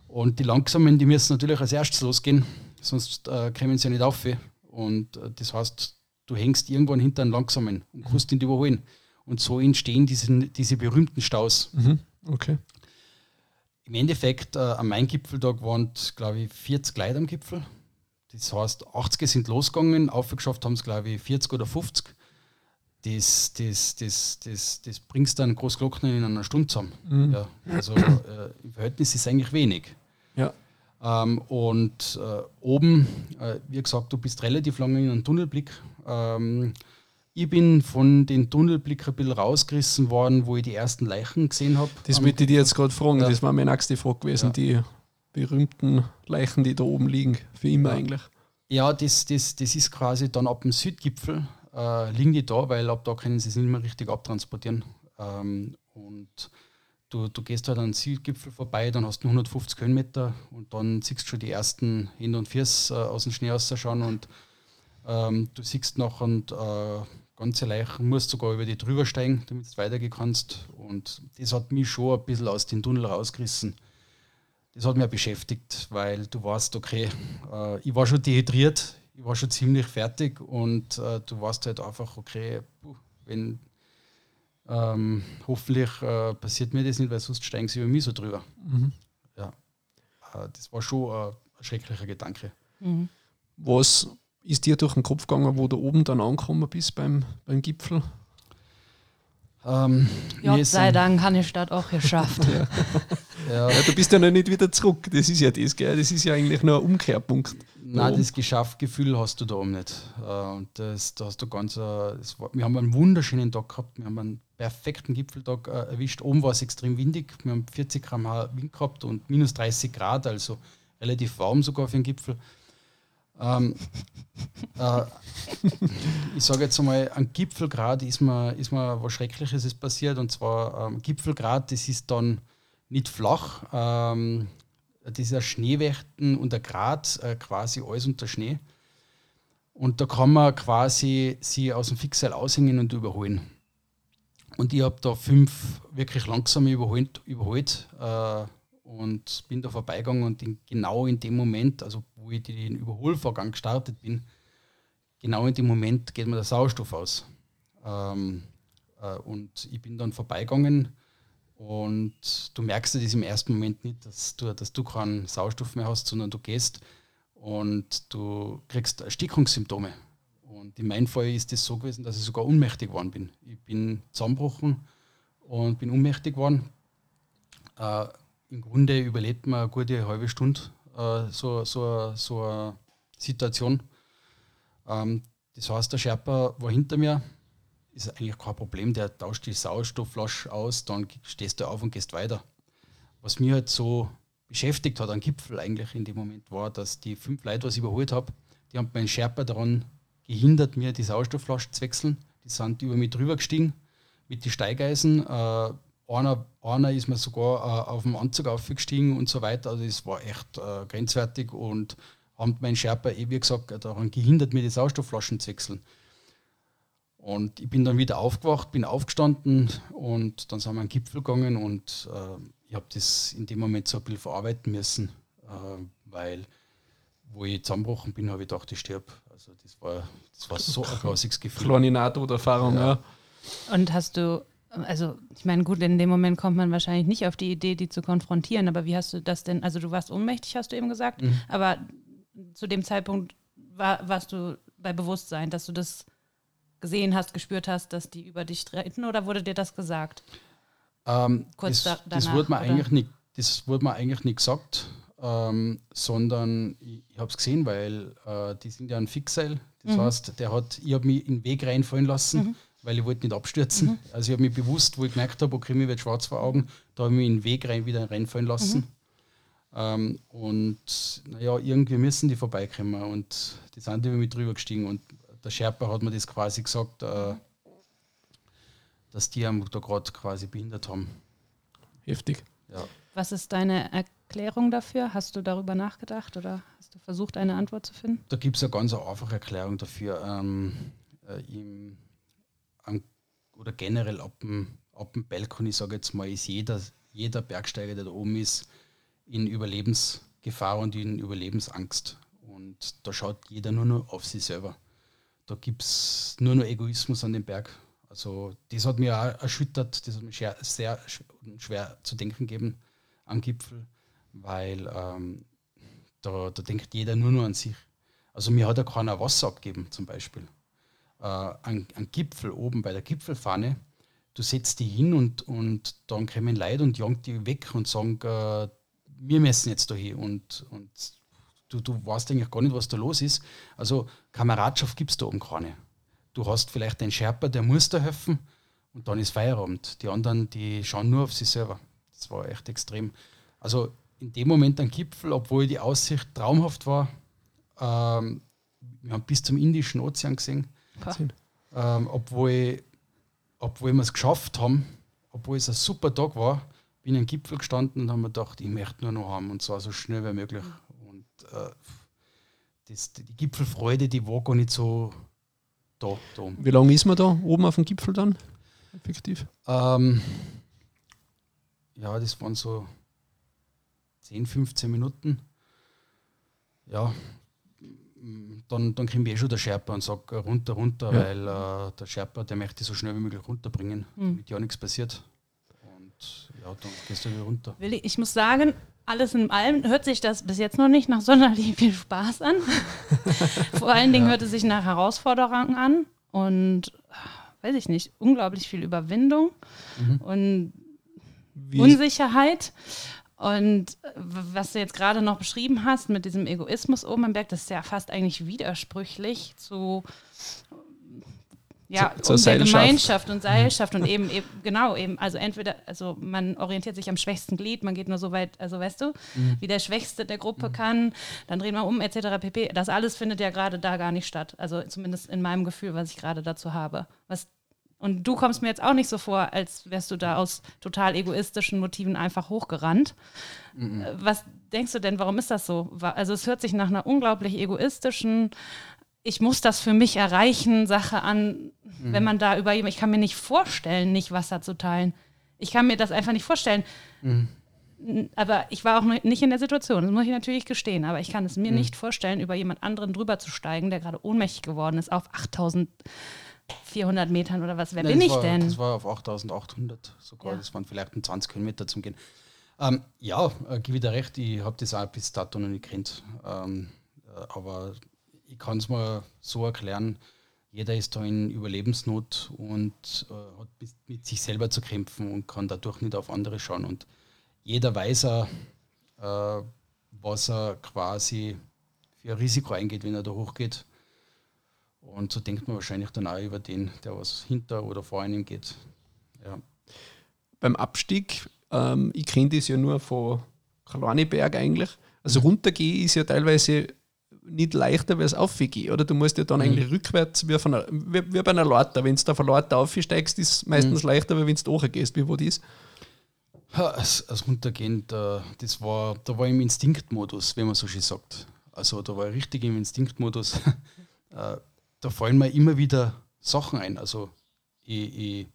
Und die Langsamen, die müssen natürlich als erstes losgehen, sonst äh, kommen sie ja nicht auf. Und äh, das heißt, du hängst irgendwann hinter einem Langsamen und kannst ihn überholen. Und so entstehen diese, diese berühmten Staus. Mhm. Okay. Im Endeffekt, äh, am Main-Gipfeltag waren, glaube ich, 40 Leute am Gipfel. Das heißt, 80 sind losgegangen, aufgeschafft haben es, glaube ich, 40 oder 50. Das, das, das, das, das bringst dann Großglockner in einer Stunde zusammen. Mhm. Ja, also äh, im Verhältnis ist es eigentlich wenig. Ja. Ähm, und äh, oben, äh, wie gesagt, du bist relativ lange in einem Tunnelblick. Ähm, ich bin von den Tunnelblick ein bisschen rausgerissen worden, wo ich die ersten Leichen gesehen habe. Das wollte ich dir jetzt gerade fragen. Ja. Das war meine nächste Frage gewesen. Ja. Die berühmten Leichen, die da oben liegen, für immer ja. eigentlich. Ja, das, das, das ist quasi dann ab dem Südgipfel, äh, liegen die da, weil ab da können sie es nicht mehr richtig abtransportieren. Ähm, und du, du gehst halt an den Südgipfel vorbei, dann hast du 150 Höhenmeter und dann siehst du schon die ersten Hände und Füße äh, aus dem Schnee rausschauen und ähm, du siehst noch und äh, ganze Leichen, musst sogar über die drüber steigen, damit du weitergehen kannst. Und das hat mich schon ein bisschen aus dem Tunnel rausgerissen. Das hat mich beschäftigt, weil du weißt, okay, äh, ich war schon dehydriert, ich war schon ziemlich fertig und äh, du weißt halt einfach, okay, wenn ähm, hoffentlich äh, passiert mir das nicht, weil sonst steigen sie über mich so drüber. Mhm. Ja, äh, das war schon äh, ein schrecklicher Gedanke. Mhm. Was ist dir durch den Kopf gegangen, wo du oben dann angekommen bist beim, beim Gipfel? Ähm, Gott sei Dank habe ich das auch geschafft. ja. Ja. ja. du bist ja noch nicht wieder zurück. Das ist ja das, gell? Das ist ja eigentlich nur ein Umkehrpunkt. Nein, das Geschafft-Gefühl hast du da oben nicht. Äh, und das, da hast du ganz, äh, war, wir haben einen wunderschönen Tag gehabt. Wir haben einen perfekten Gipfeltag äh, erwischt. Oben war es extrem windig. Wir haben 40 Gramm Wind gehabt und minus 30 Grad, also relativ warm sogar für den Gipfel. Ähm, äh, ich sage jetzt einmal, an Gipfelgrad ist mir, ist mir was Schreckliches ist passiert. Und zwar ähm, Gipfelgrad, das ist dann nicht flach. Ähm, dieser Schneewächten und der Grat äh, quasi alles unter Schnee. Und da kann man quasi sie aus dem Fixseil aushängen und überholen. Und ich habe da fünf wirklich langsame überholt, überholt äh, und bin da vorbeigegangen und in, genau in dem Moment, also wo ich den Überholvorgang gestartet bin, genau in dem Moment geht mir der Sauerstoff aus. Ähm, äh, und ich bin dann vorbeigegangen und du merkst das im ersten Moment nicht, dass du, dass du keinen Sauerstoff mehr hast, sondern du gehst und du kriegst Erstickungssymptome. Und in meinem Fall ist das so gewesen, dass ich sogar ohnmächtig geworden bin. Ich bin zusammengebrochen und bin ohnmächtig geworden. Äh, Im Grunde überlebt man eine gute halbe Stunde äh, so, so, so eine Situation. Ähm, das heißt, der Sherpa war hinter mir, ist eigentlich kein Problem, der tauscht die Sauerstoffflasche aus, dann stehst du auf und gehst weiter. Was mir halt so beschäftigt hat, am Gipfel eigentlich in dem Moment, war, dass die fünf Leute, was ich überholt habe, die haben meinen Sherpa daran gehindert, mir die Sauerstoffflasche zu wechseln. Die sind über mich drüber gestiegen mit den Steigeisen. Äh, einer, einer ist mir sogar äh, auf dem Anzug aufgestiegen und so weiter. Also es war echt äh, grenzwertig und haben mein Sherpa eh, wie gesagt, daran gehindert, mir die Sauerstoffflaschen zu wechseln. Und ich bin dann wieder aufgewacht, bin aufgestanden und dann sind wir an den Gipfel gegangen und äh, ich habe das in dem Moment so ein bisschen verarbeiten müssen, äh, weil wo ich zusammengebrochen bin, habe ich gedacht, ich sterbe. Also das war, das war so ein grausiges Gefühl. Kleine Nahtoderfahrung, ja. ja. Und hast du also ich meine, gut, in dem Moment kommt man wahrscheinlich nicht auf die Idee, die zu konfrontieren, aber wie hast du das denn, also du warst ohnmächtig, hast du eben gesagt, mhm. aber zu dem Zeitpunkt war, warst du bei Bewusstsein, dass du das gesehen hast, gespürt hast, dass die über dich treten oder wurde dir das gesagt? Ähm, Kurz das, da, danach, das wurde mir eigentlich nicht, das wurde mir eigentlich nicht gesagt, ähm, sondern ich, ich habe es gesehen, weil äh, die sind ja ein Fixseil. Das mhm. heißt, der hat, ich habe mich in den Weg reinfallen lassen. Mhm weil ich wollte nicht abstürzen. Mhm. Also ich habe mich bewusst, wo ich gemerkt habe, okay, mir wird schwarz vor Augen, da habe ich mich in den Weg rein, wieder reinfallen lassen. Mhm. Ähm, und naja, irgendwie müssen die vorbeikommen und die sind über mich drüber gestiegen und der Sherpa hat mir das quasi gesagt, äh, dass die am da gerade quasi behindert haben. Heftig. Ja. Was ist deine Erklärung dafür? Hast du darüber nachgedacht oder hast du versucht, eine Antwort zu finden? Da gibt es eine ganz einfache Erklärung dafür. Ähm, äh, im oder generell ab dem, ab dem Balkon, ich sage jetzt mal, ist jeder, jeder Bergsteiger, der da oben ist, in Überlebensgefahr und in Überlebensangst. Und da schaut jeder nur noch auf sich selber. Da gibt es nur noch Egoismus an dem Berg. Also das hat mich auch erschüttert, das hat mich sehr, sehr schwer zu denken gegeben am Gipfel, weil ähm, da, da denkt jeder nur noch an sich. Also mir hat ja keiner Wasser abgeben zum Beispiel. Äh, ein, ein Gipfel oben bei der Gipfelfahne, du setzt die hin und, und dann kommen Leute und jagen die weg und sagen, äh, wir messen jetzt da hin und, und du, du weißt eigentlich gar nicht, was da los ist. Also Kameradschaft gibt es da oben keine. Du hast vielleicht einen Sherpa, der muss da helfen und dann ist Feierabend. Die anderen, die schauen nur auf sich selber. Das war echt extrem. Also in dem Moment ein Gipfel, obwohl die Aussicht traumhaft war. Ähm, wir haben bis zum Indischen Ozean gesehen. Ähm, obwohl, obwohl wir es geschafft haben, obwohl es ein super Tag war, bin ich am Gipfel gestanden und habe mir gedacht, ich möchte nur noch haben und zwar so schnell wie möglich äh, das, die Gipfelfreude, die war gar nicht so da. da. Wie lange ist man da oben auf dem Gipfel dann? Effektiv? Ähm, ja, das waren so 10, 15 Minuten. Ja, dann, dann kriegen wir eh schon der Sherpa und sagt runter, runter, ja. weil äh, der Sherpa, der möchte so schnell wie möglich runterbringen, mhm. damit ja nichts passiert. Und ja, dann gehst du wieder runter. Willi, ich muss sagen, alles in allem hört sich das bis jetzt noch nicht nach sonderlich viel Spaß an. Vor allen Dingen ja. hört es sich nach Herausforderungen an und weiß ich nicht, unglaublich viel Überwindung mhm. und Wie Unsicherheit. Und was du jetzt gerade noch beschrieben hast mit diesem Egoismus oben am Berg, das ist ja fast eigentlich widersprüchlich zu ja, zur, um Gemeinschaft und Seilschaft und eben, eben, genau, eben, also entweder, also man orientiert sich am schwächsten Glied, man geht nur so weit, also weißt du, mhm. wie der Schwächste der Gruppe mhm. kann, dann drehen wir um, etc. pp. Das alles findet ja gerade da gar nicht statt. Also zumindest in meinem Gefühl, was ich gerade dazu habe. Was, und du kommst mir jetzt auch nicht so vor, als wärst du da aus total egoistischen Motiven einfach hochgerannt. Mhm. Äh, was denkst du denn, warum ist das so? Also es hört sich nach einer unglaublich egoistischen, ich muss das für mich erreichen, Sache an, mhm. wenn man da über ich kann mir nicht vorstellen, nicht Wasser zu teilen. Ich kann mir das einfach nicht vorstellen. Mhm. Aber ich war auch nicht in der Situation, das muss ich natürlich gestehen, aber ich kann es mir mhm. nicht vorstellen, über jemand anderen drüber zu steigen, der gerade ohnmächtig geworden ist auf 8400 Metern oder was. Wer Nein, bin ich war, denn? Das war auf 8800 sogar, ja. das waren vielleicht 20 Kilometer zum Gehen. Ähm, ja, äh, gebe ich dir recht, ich habe das auch bis dato noch nicht kennt. Ähm, äh, aber ich kann es mir so erklären, jeder ist da in Überlebensnot und äh, hat mit sich selber zu kämpfen und kann dadurch nicht auf andere schauen. Und jeder weiß er, äh, was er quasi für ein Risiko eingeht, wenn er da hochgeht. Und so denkt man wahrscheinlich dann auch über den, der was hinter oder vor einem geht. Ja. Beim Abstieg, ähm, ich kenne das ja nur von Kalaniberg eigentlich. Also runtergehen ist ja teilweise nicht leichter, wie es aufgeht. Oder du musst ja dann mhm. eigentlich rückwärts, wie, einer, wie, wie, bei einer Leiter. Wenn du da von Leiter aufsteigst, ist es meistens mhm. leichter, als wenn du hochgehst. Wie war das? Ja, als, als Runtergehen, da, das war, da war ich im Instinktmodus, wie man so schön sagt. Also da war ich richtig im Instinktmodus. Da fallen mir immer wieder Sachen ein. Also ich, ich,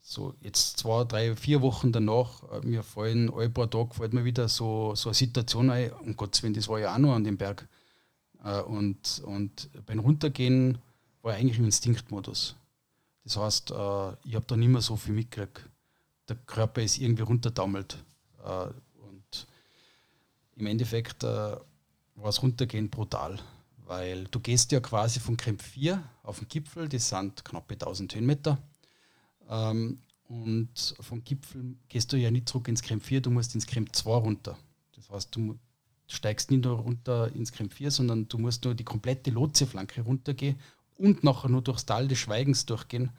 so jetzt zwei, drei, vier Wochen danach, äh, mir fallen ein paar Tage fällt mir wieder so, so eine Situation ein, um Gottes Willen, das war ja auch noch an dem Berg. Äh, und, und beim Runtergehen war ich eigentlich im Instinktmodus. Das heißt, äh, ich habe da nicht mehr so viel mitgekriegt. Der Körper ist irgendwie runterdammelt. Und im Endeffekt war das Runtergehen brutal, weil du gehst ja quasi von Camp 4 auf den Gipfel, das sind knappe 1000 Höhenmeter. Ähm, und vom Gipfel gehst du ja nicht zurück ins Camp 4, du musst ins Camp 2 runter. Das heißt, du, steigst nicht nur runter ins Camp 4, sondern du musst nur die komplette Lotseflanke runtergehen und nachher nur durchs Tal des Schweigens durchgehen.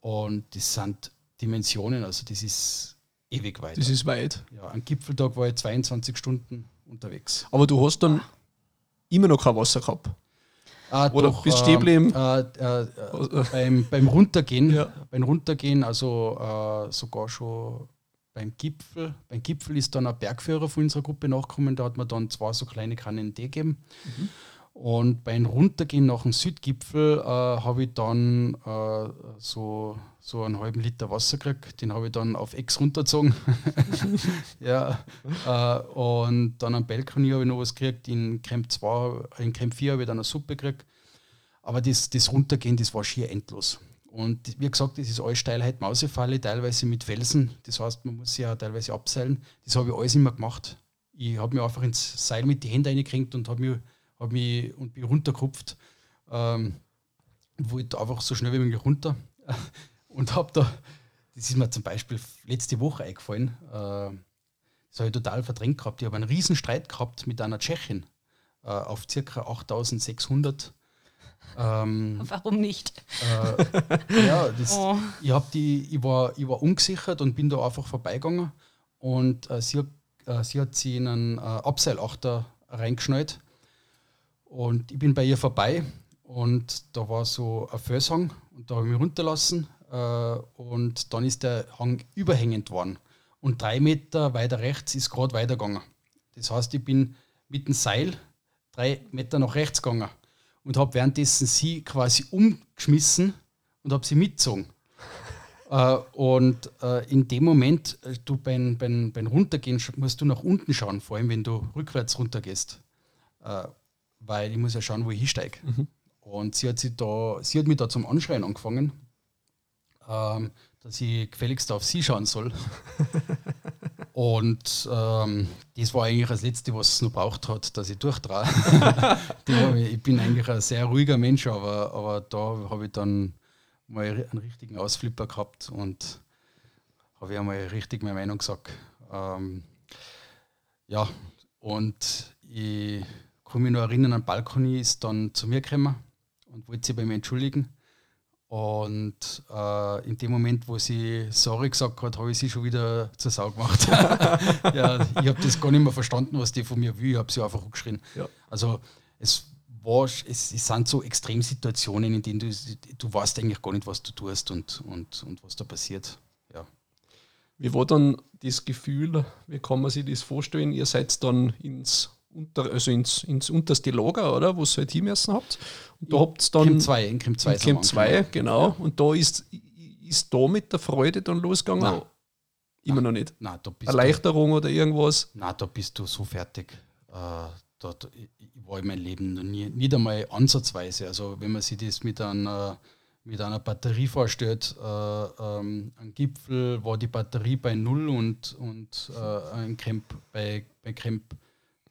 Und das sind Dimensionen, also das ist ewig weit. Das ist weit. Ja, am Gipfeltag war ich 22 Stunden unterwegs. Aber du hast dann immer noch kein Wasser gehabt. Ah, Oder doch, bist stehen geblieben? Äh, äh, äh, beim, beim Runtergehen, ja. beim Runtergehen, also äh, sogar schon beim Gipfel. Beim Gipfel ist dann ein Bergführer von unserer Gruppe nachgekommen, da hat man dann zwei so kleine Kannen Tee gegeben. Mhm. Und beim Runtergehen nach dem Südgipfel äh, habe ich dann äh, so, so einen halben Liter Wasser gekriegt. Den habe ich dann auf Ex runtergezogen. ja, äh, und dann am Balkon habe ich noch was gekriegt. In Camp 2, in Camp 4 habe ich dann eine Suppe gekriegt. Aber das, das Runtergehen, das war schier endlos. Und wie gesagt, das ist alles Steilheit, Mausefalle, teilweise mit Felsen. Das heißt, man muss ja teilweise abseilen. Das habe ich alles immer gemacht. Ich habe mir einfach ins Seil mit den Händen reingekriegt und habe mich, hab mich und bin runtergerupft. Ähm, wollte einfach so schnell wie möglich runter. und habe da, das ist mir zum Beispiel letzte Woche eingefallen, äh, das habe ich total verdrängt gehabt. Ich habe einen riesen Streit gehabt mit einer Tschechin äh, auf ca. 8600 ähm, Warum nicht? Äh, ja, das, oh. ich, hab die, ich, war, ich war ungesichert und bin da einfach vorbeigegangen. Und äh, sie, hat, äh, sie hat sie in einen äh, Abseilachter reingeschnallt. Und ich bin bei ihr vorbei und da war so ein Felshang und da habe ich mich runterlassen. Äh, und dann ist der Hang überhängend worden. Und drei Meter weiter rechts ist gerade weitergegangen. Das heißt, ich bin mit dem Seil drei Meter nach rechts gegangen und habe währenddessen sie quasi umgeschmissen und habe sie mitgezogen. äh, und äh, in dem Moment, äh, du beim, beim, beim Runtergehen musst du nach unten schauen, vor allem wenn du rückwärts runtergehst. Weil ich muss ja schauen, wo ich hinsteige. Mhm. Und sie hat, sie, da, sie hat mich da zum Anschreien angefangen, ähm, dass ich gefälligst auf sie schauen soll. Und ähm, das war eigentlich das Letzte, was es noch braucht hat, dass ich durchtraue. ich bin eigentlich ein sehr ruhiger Mensch, aber, aber da habe ich dann mal einen richtigen Ausflipper gehabt und habe ich einmal richtig meine Meinung gesagt. Ähm, ja, und ich kann mich noch erinnern, ein Balkoni ist dann zu mir gekommen und wollte sich bei mir entschuldigen. Und äh, in dem Moment, wo sie sorry gesagt hat, habe ich sie schon wieder zur Sau gemacht. ja, ich habe das gar nicht mehr verstanden, was die von mir will. Ich habe sie einfach geschrien. Ja. Also es war, es, es, sind so Extremsituationen, in denen du, du weißt eigentlich gar nicht, was du tust und, und, und was da passiert. Ja. Wie war dann das Gefühl, wie kann man sich das vorstellen? Ihr seid dann ins unter, also ins, ins unterste Lager, oder? Wo ihr halt hinmessen habt. Und da habt ihr dann. Camp 2, in Camp 2. Camp 2, genau. Ja. Und da ist, ist da mit der Freude dann losgegangen? Nein. Immer Nein. noch nicht. Nein, da bist Erleichterung du, oder irgendwas? Nein, da bist du so fertig. Äh, da, da, ich war in meinem Leben noch nie, nicht einmal ansatzweise. Also, wenn man sich das mit einer, mit einer Batterie vorstellt, äh, ähm, ein Gipfel war die Batterie bei null und, und äh, ein Camp bei, bei Camp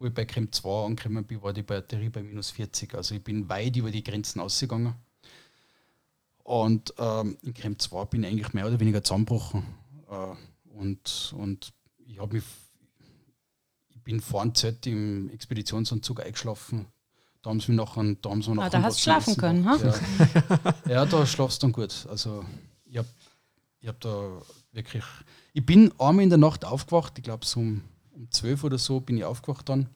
wo ich bei Camp 2 angekommen bin, war die Batterie bei minus 40. Also ich bin weit über die Grenzen ausgegangen. Und ähm, in Camp 2 bin ich eigentlich mehr oder weniger zusammengebrochen. Äh, und, und ich habe mich ich bin vor dem Zelt im Expeditionsanzug eingeschlafen. Da haben sie mich nachher, da haben sie ah, da hast du schlafen können, ha? Ja. ja, da schlafst du dann gut. Also ich habe ich hab da wirklich. Ich bin einmal in der Nacht aufgewacht, ich glaube so um um 12 oder so bin ich aufgewacht dann.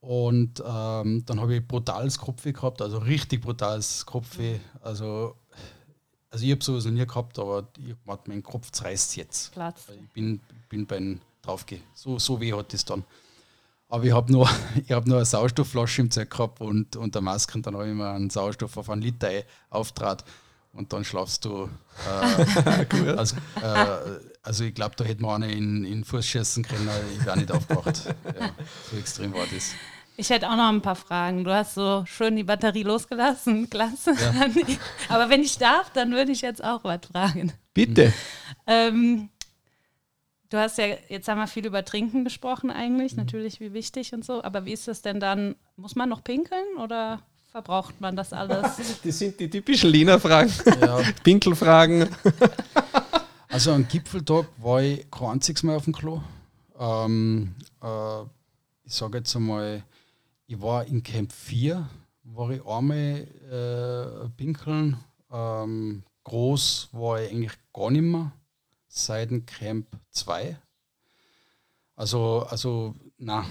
Und ähm, dann habe ich brutales Kopfweh gehabt, also richtig brutales Kopfweh. Also, also ich habe sowas noch nie gehabt, aber ich habe mein Kopf zerreißt jetzt. Platz. Ich bin, bin beim Draufgehen. So, so weh hat es dann. Aber ich habe nur, hab nur eine Sauerstoffflasche im Zeug gehabt und, und der Maske und dann habe ich mir einen Sauerstoff auf einen Liter auftrat und dann schlafst du. Äh, also, äh, also, ich glaube, da hätte man eine in, in Fuß schießen können, ich wäre nicht aufgewacht. Ja, so extrem war das. Ich hätte auch noch ein paar Fragen. Du hast so schön die Batterie losgelassen, klasse. Ja. Aber wenn ich darf, dann würde ich jetzt auch was fragen. Bitte. Ähm, du hast ja, jetzt haben wir viel über Trinken gesprochen eigentlich, mhm. natürlich wie wichtig und so. Aber wie ist das denn dann? Muss man noch pinkeln oder? Verbraucht man das alles? Das sind die typischen Lina-Fragen. Ja. Pinkelfragen. Also am Gipfeltag war ich kein einziges Mal auf dem Klo. Ähm, äh, ich sage jetzt einmal, ich war in Camp 4, war ich einmal äh, pinkeln. Ähm, groß war ich eigentlich gar nicht mehr, seit dem Camp 2. Also, also na,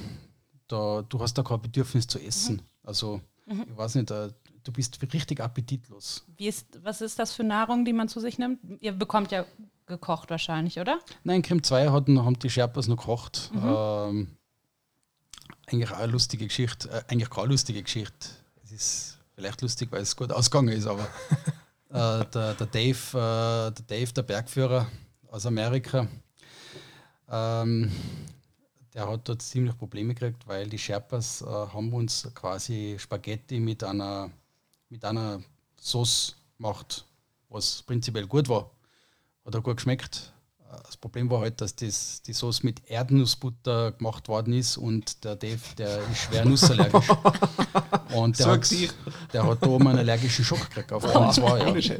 da, du hast da kein Bedürfnis zu essen. Mhm. Also Mhm. Ich weiß nicht, äh, du bist richtig appetitlos. Ist, was ist das für Nahrung, die man zu sich nimmt? Ihr bekommt ja gekocht wahrscheinlich, oder? Nein, Camp 2 hatten, haben die Sherpas noch gekocht. Mhm. Ähm, eigentlich auch eine lustige Geschichte, äh, eigentlich keine lustige Geschichte. Es ist vielleicht lustig, weil es gut ausgegangen ist, aber äh, der, der, Dave, äh, der Dave, der Bergführer aus Amerika, ähm, der hat dort ziemlich Probleme gekriegt, weil die Sherpas äh, haben uns quasi Spaghetti mit einer, mit einer Sauce gemacht, was prinzipiell gut war. Hat auch gut geschmeckt. Das Problem war halt, dass das, die Sauce mit Erdnussbutter gemacht worden ist und der Dave, der ist schwer nussallergisch. und der, so hat, der hat da oben einen allergischen Schock gekriegt auf oh, zwei, ja.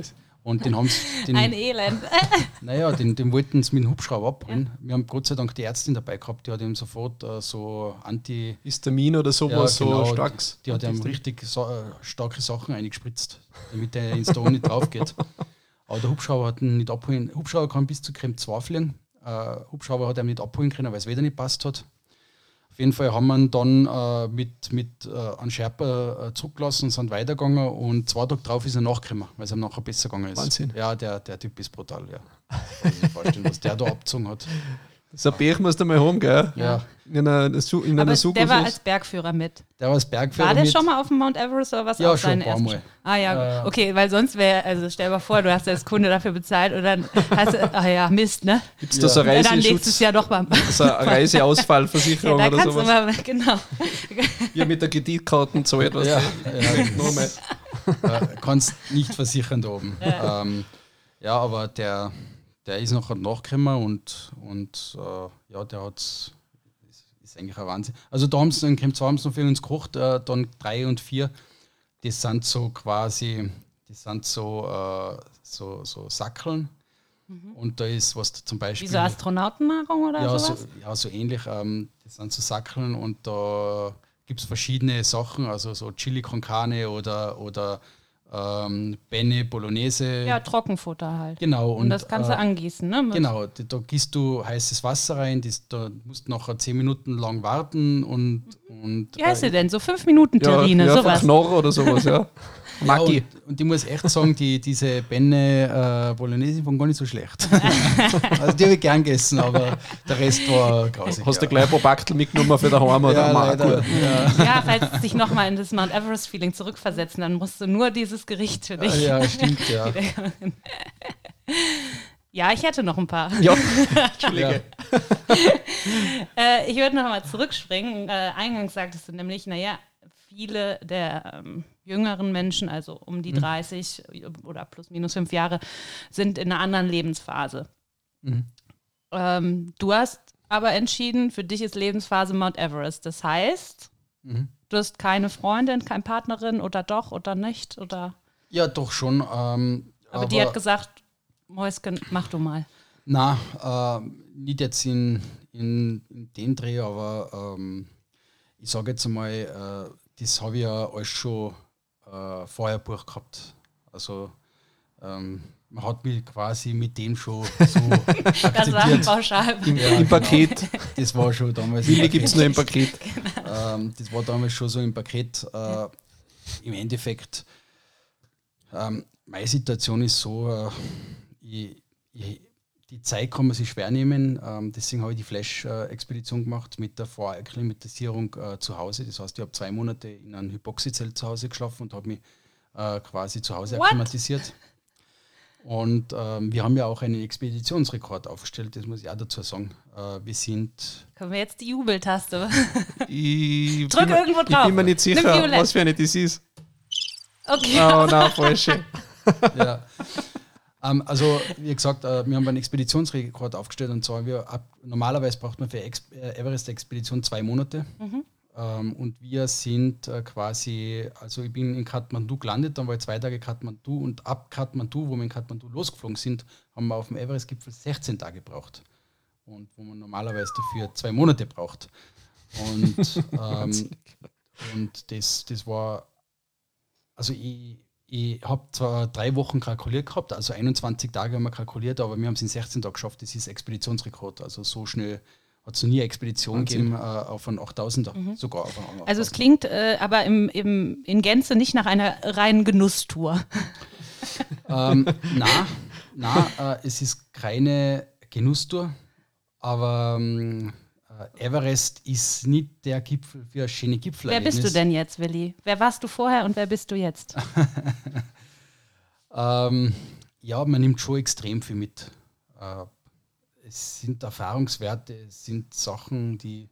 Und den haben sie. Ein Elend. naja, den, den wollten sie mit dem Hubschrauber abholen. Ja. Wir haben Gott sei Dank die Ärztin dabei gehabt, die hat ihm sofort uh, so Anti. Histamin oder sowas, ja, genau, so stark. Die, die hat ihm richtig so, uh, starke Sachen eingespritzt, damit er ins Ton nicht drauf geht. Aber der Hubschrauber hat ihn nicht abholen. Hubschrauber kann bis zu Krem 2 fliegen. Äh, Hubschrauber hat er nicht abholen können, weil es wieder nicht passt hat. Auf jeden Fall haben wir ihn dann äh, mit, mit äh, einem Sherpa äh, zurückgelassen und sind weitergegangen und zwei Tage drauf ist er nachgekommen, weil es ihm nachher besser gegangen ist. Wahnsinn. Ja, der, der Typ ist brutal, ja. Kann ich mir vorstellen, was der da abgezogen hat. So ein Berg musst du mal haben, gell? Ja. In einer, in einer Aber der war als Bergführer mit. Der war als Bergführer War der mit. schon mal auf dem Mount Everest oder was? Ja, auch schon ein paar Mal. Ah ja, äh, okay, weil sonst wäre, also stell dir mal vor, du hast als Kunde dafür bezahlt und dann hast du, ah ja, Mist, ne? Gibt es da so Reiseschutz? Dann nächstes Jahr doch mal. So eine Reiseausfallversicherung ja, da oder sowas? Du mal, genau. Ja, mit der Kreditkarte so etwas. Ja, ja, äh, kannst nicht versichern da oben. Ja, ähm, ja aber der der ist noch nachgekommen und, und äh, ja, der hat ist, ist eigentlich ein Wahnsinn. Also da haben sie in Camp 2 haben sie noch für uns gekocht, äh, dann 3 und 4, das sind so quasi, das sind so, äh, so, so Sackeln. Mhm. Und da ist was zum Beispiel. Wie so Astronautennahrung oder ja, sowas? So, ja, so ähnlich. Ähm, das sind so Sackeln und da gibt es verschiedene Sachen, also so Chili con Carne oder, oder ähm, Benne Bolognese. Ja, Trockenfutter halt. Genau. Und, und das kannst du äh, angießen, ne? Genau, da, gießt du heißes Wasser rein, das, da musst du nachher zehn Minuten lang warten und. und Wie heißt äh, sie denn? So fünf Minuten Terrine, ja, ja, sowas. Knorr oder sowas, ja. Maggi. Ja, und, und, ich muss echt sagen, die, diese Benne äh, Bolognese waren gar nicht so schlecht. also die habe ich gern gegessen, aber der Rest war grausig. Hast du gleich ein paar Baktel mitgenommen für daheim oder ja, leider, ja. ja, falls sich nochmal in das Mount Everest-Feeling zurückversetzen, dann musst du nur dieses Gericht für dich. Ja, stimmt, ja. Ja, ich hätte noch ein paar. Ja, Entschuldige. äh, ich würde noch mal zurückspringen. Äh, eingangs sagtest du nämlich, naja, viele der ähm, jüngeren Menschen, also um die mhm. 30 oder plus minus fünf Jahre, sind in einer anderen Lebensphase. Mhm. Ähm, du hast aber entschieden, für dich ist Lebensphase Mount Everest. Das heißt, mhm. du hast keine Freundin, keine Partnerin oder doch oder nicht? Oder? Ja, doch schon. Ähm, aber, aber, die hat gesagt, Mäusken, mach du mal. Na, äh, nicht jetzt in, in, in den Dreh, aber ähm, ich sage jetzt einmal, äh, das habe ich ja alles schon äh, vorher Buch gehabt. Also ähm, man hat mich quasi mit dem schon so akzeptiert. pauschal. Im, ja, Im Paket. Genau. Das war schon damals. Wie gibt es nur im Paket? Genau. Ähm, das war damals schon so im Paket. Äh, Im Endeffekt, ähm, meine Situation ist so, äh, ich, ich, die Zeit kann man sich schwer nehmen. Ähm, deswegen habe ich die Flash-Expedition gemacht mit der Vorakklimatisierung äh, zu Hause. Das heißt, ich habe zwei Monate in einem Hypoxyzelt zu Hause geschlafen und habe mich äh, quasi zu Hause What? akklimatisiert. Und ähm, wir haben ja auch einen Expeditionsrekord aufgestellt, das muss ich auch dazu sagen. Äh, wir sind. Können wir jetzt die Jubeltaste? ich Drück irgendwo drauf. Ich bin mir nicht sicher, was für eine das ist. Okay. Oh, nein, falsch. ja. Ähm, also, wie gesagt, äh, wir haben einen Expeditionsrekord aufgestellt und zwar, wir ab, normalerweise braucht man für Ex äh, Everest-Expedition zwei Monate. Mhm. Ähm, und wir sind äh, quasi, also ich bin in Kathmandu gelandet, dann war ich zwei Tage Kathmandu und ab Kathmandu, wo wir in Kathmandu losgeflogen sind, haben wir auf dem Everest-Gipfel 16 Tage gebraucht. Und wo man normalerweise dafür zwei Monate braucht. Und, ähm, und das, das war, also ich, ich habe zwar drei Wochen kalkuliert gehabt, also 21 Tage haben wir kalkuliert, aber wir haben es in 16 Tagen geschafft. Das ist Expeditionsrekord. Also so schnell hat es nie eine Expedition gegeben äh, auf einen 8000er, mhm. sogar auf einen Also es klingt äh, aber im, im, in Gänze nicht nach einer reinen Genusstour. ähm, na, na äh, es ist keine Genusstour, aber ähm, äh, äh, Everest ist nicht der Gipfel für schöne Gipfel. Wer bist du denn jetzt, Willi? Wer warst du vorher und wer bist du jetzt? ähm, ja, man nimmt schon extrem viel mit. Äh, es sind Erfahrungswerte, es sind Sachen, die,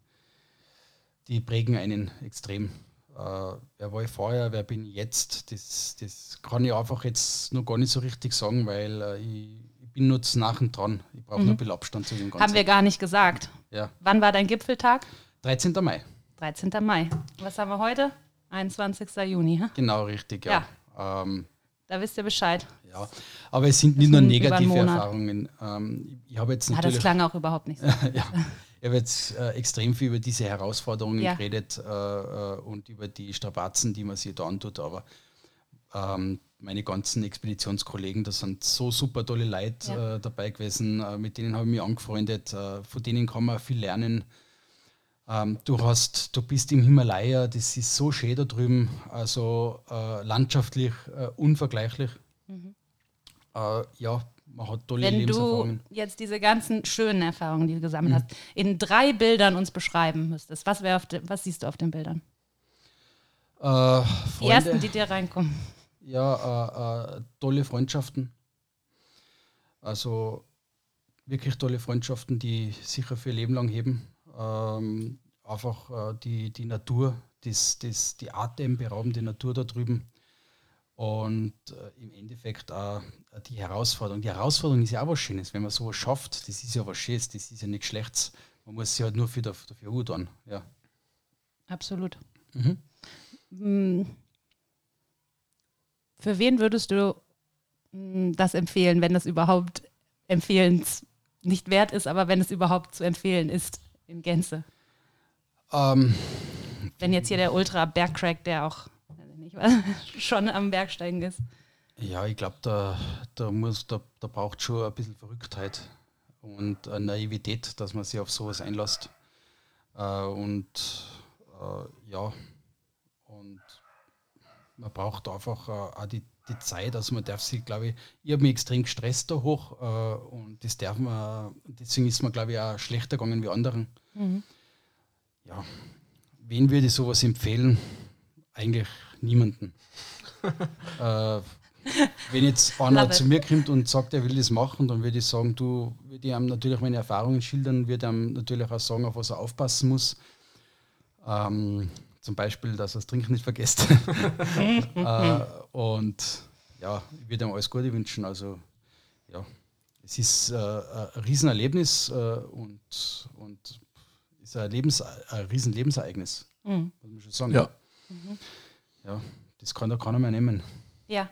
die prägen einen extrem. Äh, wer war ich vorher, wer bin ich jetzt? Das, das kann ich einfach jetzt noch gar nicht so richtig sagen, weil äh, ich, bin nur nach und dran. Ich brauche mhm. nur ein bisschen Abstand zu dem Ganzen. Haben wir gar nicht gesagt. Ja. Wann war dein Gipfeltag? 13. Mai. 13. Mai. Was haben wir heute? 21. Juni. Hm? Genau, richtig, ja. ja. Ähm, da wisst ihr Bescheid. Ja, aber es sind nicht nur negative Erfahrungen. Ähm, ich habe jetzt natürlich, ja, das klang auch überhaupt nicht so. ja, ich habe jetzt äh, extrem viel über diese Herausforderungen ja. geredet äh, äh, und über die Strapazen, die man sich da antut, aber ähm, meine ganzen Expeditionskollegen, da sind so super tolle Leute ja. äh, dabei gewesen, äh, mit denen habe ich mich angefreundet, äh, von denen kann man viel lernen. Ähm, du hast, du bist im Himalaya, das ist so schön da drüben, also äh, landschaftlich äh, unvergleichlich. Mhm. Äh, ja, man hat tolle Wenn Lebenserfahrungen. du jetzt diese ganzen schönen Erfahrungen, die du gesammelt mhm. hast, in drei Bildern uns beschreiben müsstest, was, de, was siehst du auf den Bildern? Die ersten, die dir reinkommen. Ja, äh, äh, tolle Freundschaften. Also wirklich tolle Freundschaften, die sicher für ihr Leben lang heben ähm, einfach äh, die, die Natur, das, das, die atemberaubende Natur da drüben und äh, im Endeffekt auch die Herausforderung. Die Herausforderung ist ja auch was Schönes, wenn man sowas schafft, das ist ja was Schönes, das ist ja nichts Schlechtes. Man muss sich halt nur für dafür gut an. Ja. Absolut. Mhm. Für wen würdest du hm, das empfehlen, wenn das überhaupt empfehlens nicht wert ist, aber wenn es überhaupt zu empfehlen ist? in Gänze? Ähm, Wenn jetzt hier der Ultra-Bergcrack, der auch nicht, schon am Bergsteigen ist. Ja, ich glaube, da, da, da, da braucht schon ein bisschen Verrücktheit und eine Naivität, dass man sich auf sowas einlässt. Äh, und äh, ja, man braucht einfach äh, auch die, die Zeit, also man darf sich, glaube ich, ich habe mich extrem gestresst da hoch äh, und das darf man, deswegen ist man, glaube ich, auch schlechter gegangen wie anderen. Mhm. Ja, wen würde ich sowas empfehlen? Eigentlich niemanden. äh, wenn jetzt einer zu mir kommt und sagt, er will das machen, dann würde ich sagen, du, würde ich ihm natürlich meine Erfahrungen schildern, würde ihm natürlich auch sagen, auf was er aufpassen muss. Ähm, zum Beispiel, dass er das Trinken nicht vergisst. äh, und ja, ich würde ihm alles Gute wünschen. Also ja, es ist äh, ein Riesenerlebnis äh, und, und ist ein, Lebens, ein riesen Lebensereignis. Mhm. Muss man schon sagen. Ja. Mhm. ja, das kann da keiner mehr nehmen. Ja.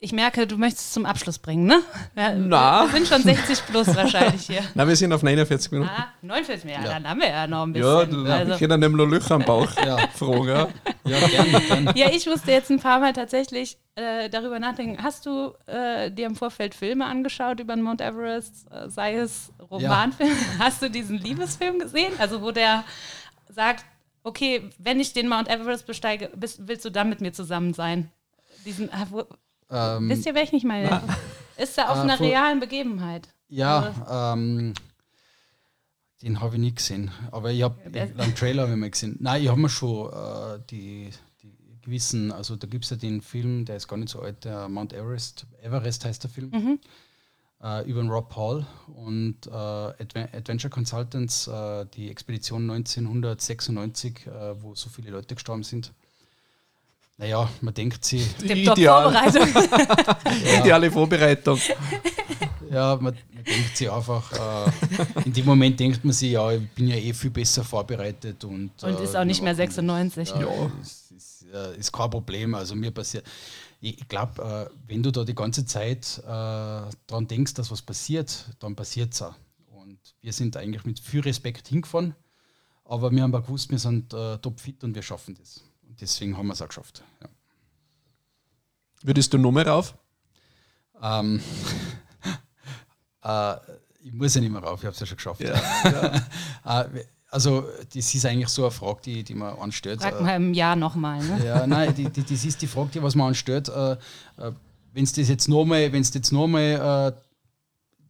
Ich merke, du möchtest es zum Abschluss bringen, ne? Ja, Na. Wir sind schon 60 plus wahrscheinlich hier. Na, wir sind auf 49 Minuten. Ah, 49 Minuten, ja, dann haben wir ja noch ein bisschen. Ja, du, also. ich dann noch Löcher am Bauch. ja. Frage. Ja, gerne, gerne. Ja, ich musste jetzt ein paar Mal tatsächlich äh, darüber nachdenken. Hast du äh, dir im Vorfeld Filme angeschaut über den Mount Everest, äh, sei es Romanfilm? Ja. Hast du diesen Liebesfilm gesehen? Also, wo der sagt, okay, wenn ich den Mount Everest besteige, bist, willst du dann mit mir zusammen sein? Diesen, äh, wo, ähm, Wisst ihr, welchen ich meine? Ist er auf äh, einer realen Begebenheit? Ja, also, ähm, den habe ich nie gesehen. Aber ich habe einen Trailer habe ich mal gesehen. Nein, ich habe mir schon äh, die, die gewissen, also da gibt es ja den Film, der ist gar nicht so alt, der Mount Everest, Everest heißt der Film. Mhm. Uh, über den Rob Hall und uh, Adventure Consultants, uh, die Expedition 1996, wo so viele Leute gestorben sind. Naja, man denkt sie. Die Ideal. Vorbereitung. ja. Ideale Vorbereitung. Ja, man, man denkt sich einfach, äh, in dem Moment denkt man sich, ja, ich bin ja eh viel besser vorbereitet. Und, und ist auch nicht mehr 96. Das, ja, ja. Ist, ist, äh, ist, kein Problem. Also mir passiert. Ich, ich glaube, äh, wenn du da die ganze Zeit äh, dran denkst, dass was passiert, dann passiert es auch. Und wir sind eigentlich mit viel Respekt hingefahren, aber wir haben auch gewusst, wir sind äh, topfit und wir schaffen das deswegen haben wir es auch geschafft. Ja. Würdest du Nummer rauf? Ähm, äh, ich muss ja nicht mehr rauf, ich habe es ja schon geschafft. Ja, ja. äh, also, das ist eigentlich so eine Frage, die, die man anstellt. Frag mal im Jahr nochmal. Ne? Ja, nein, die, die, das ist die Frage, die was man anstellt. Äh, äh wenn es das jetzt nochmal, wenn es jetzt nochmal äh,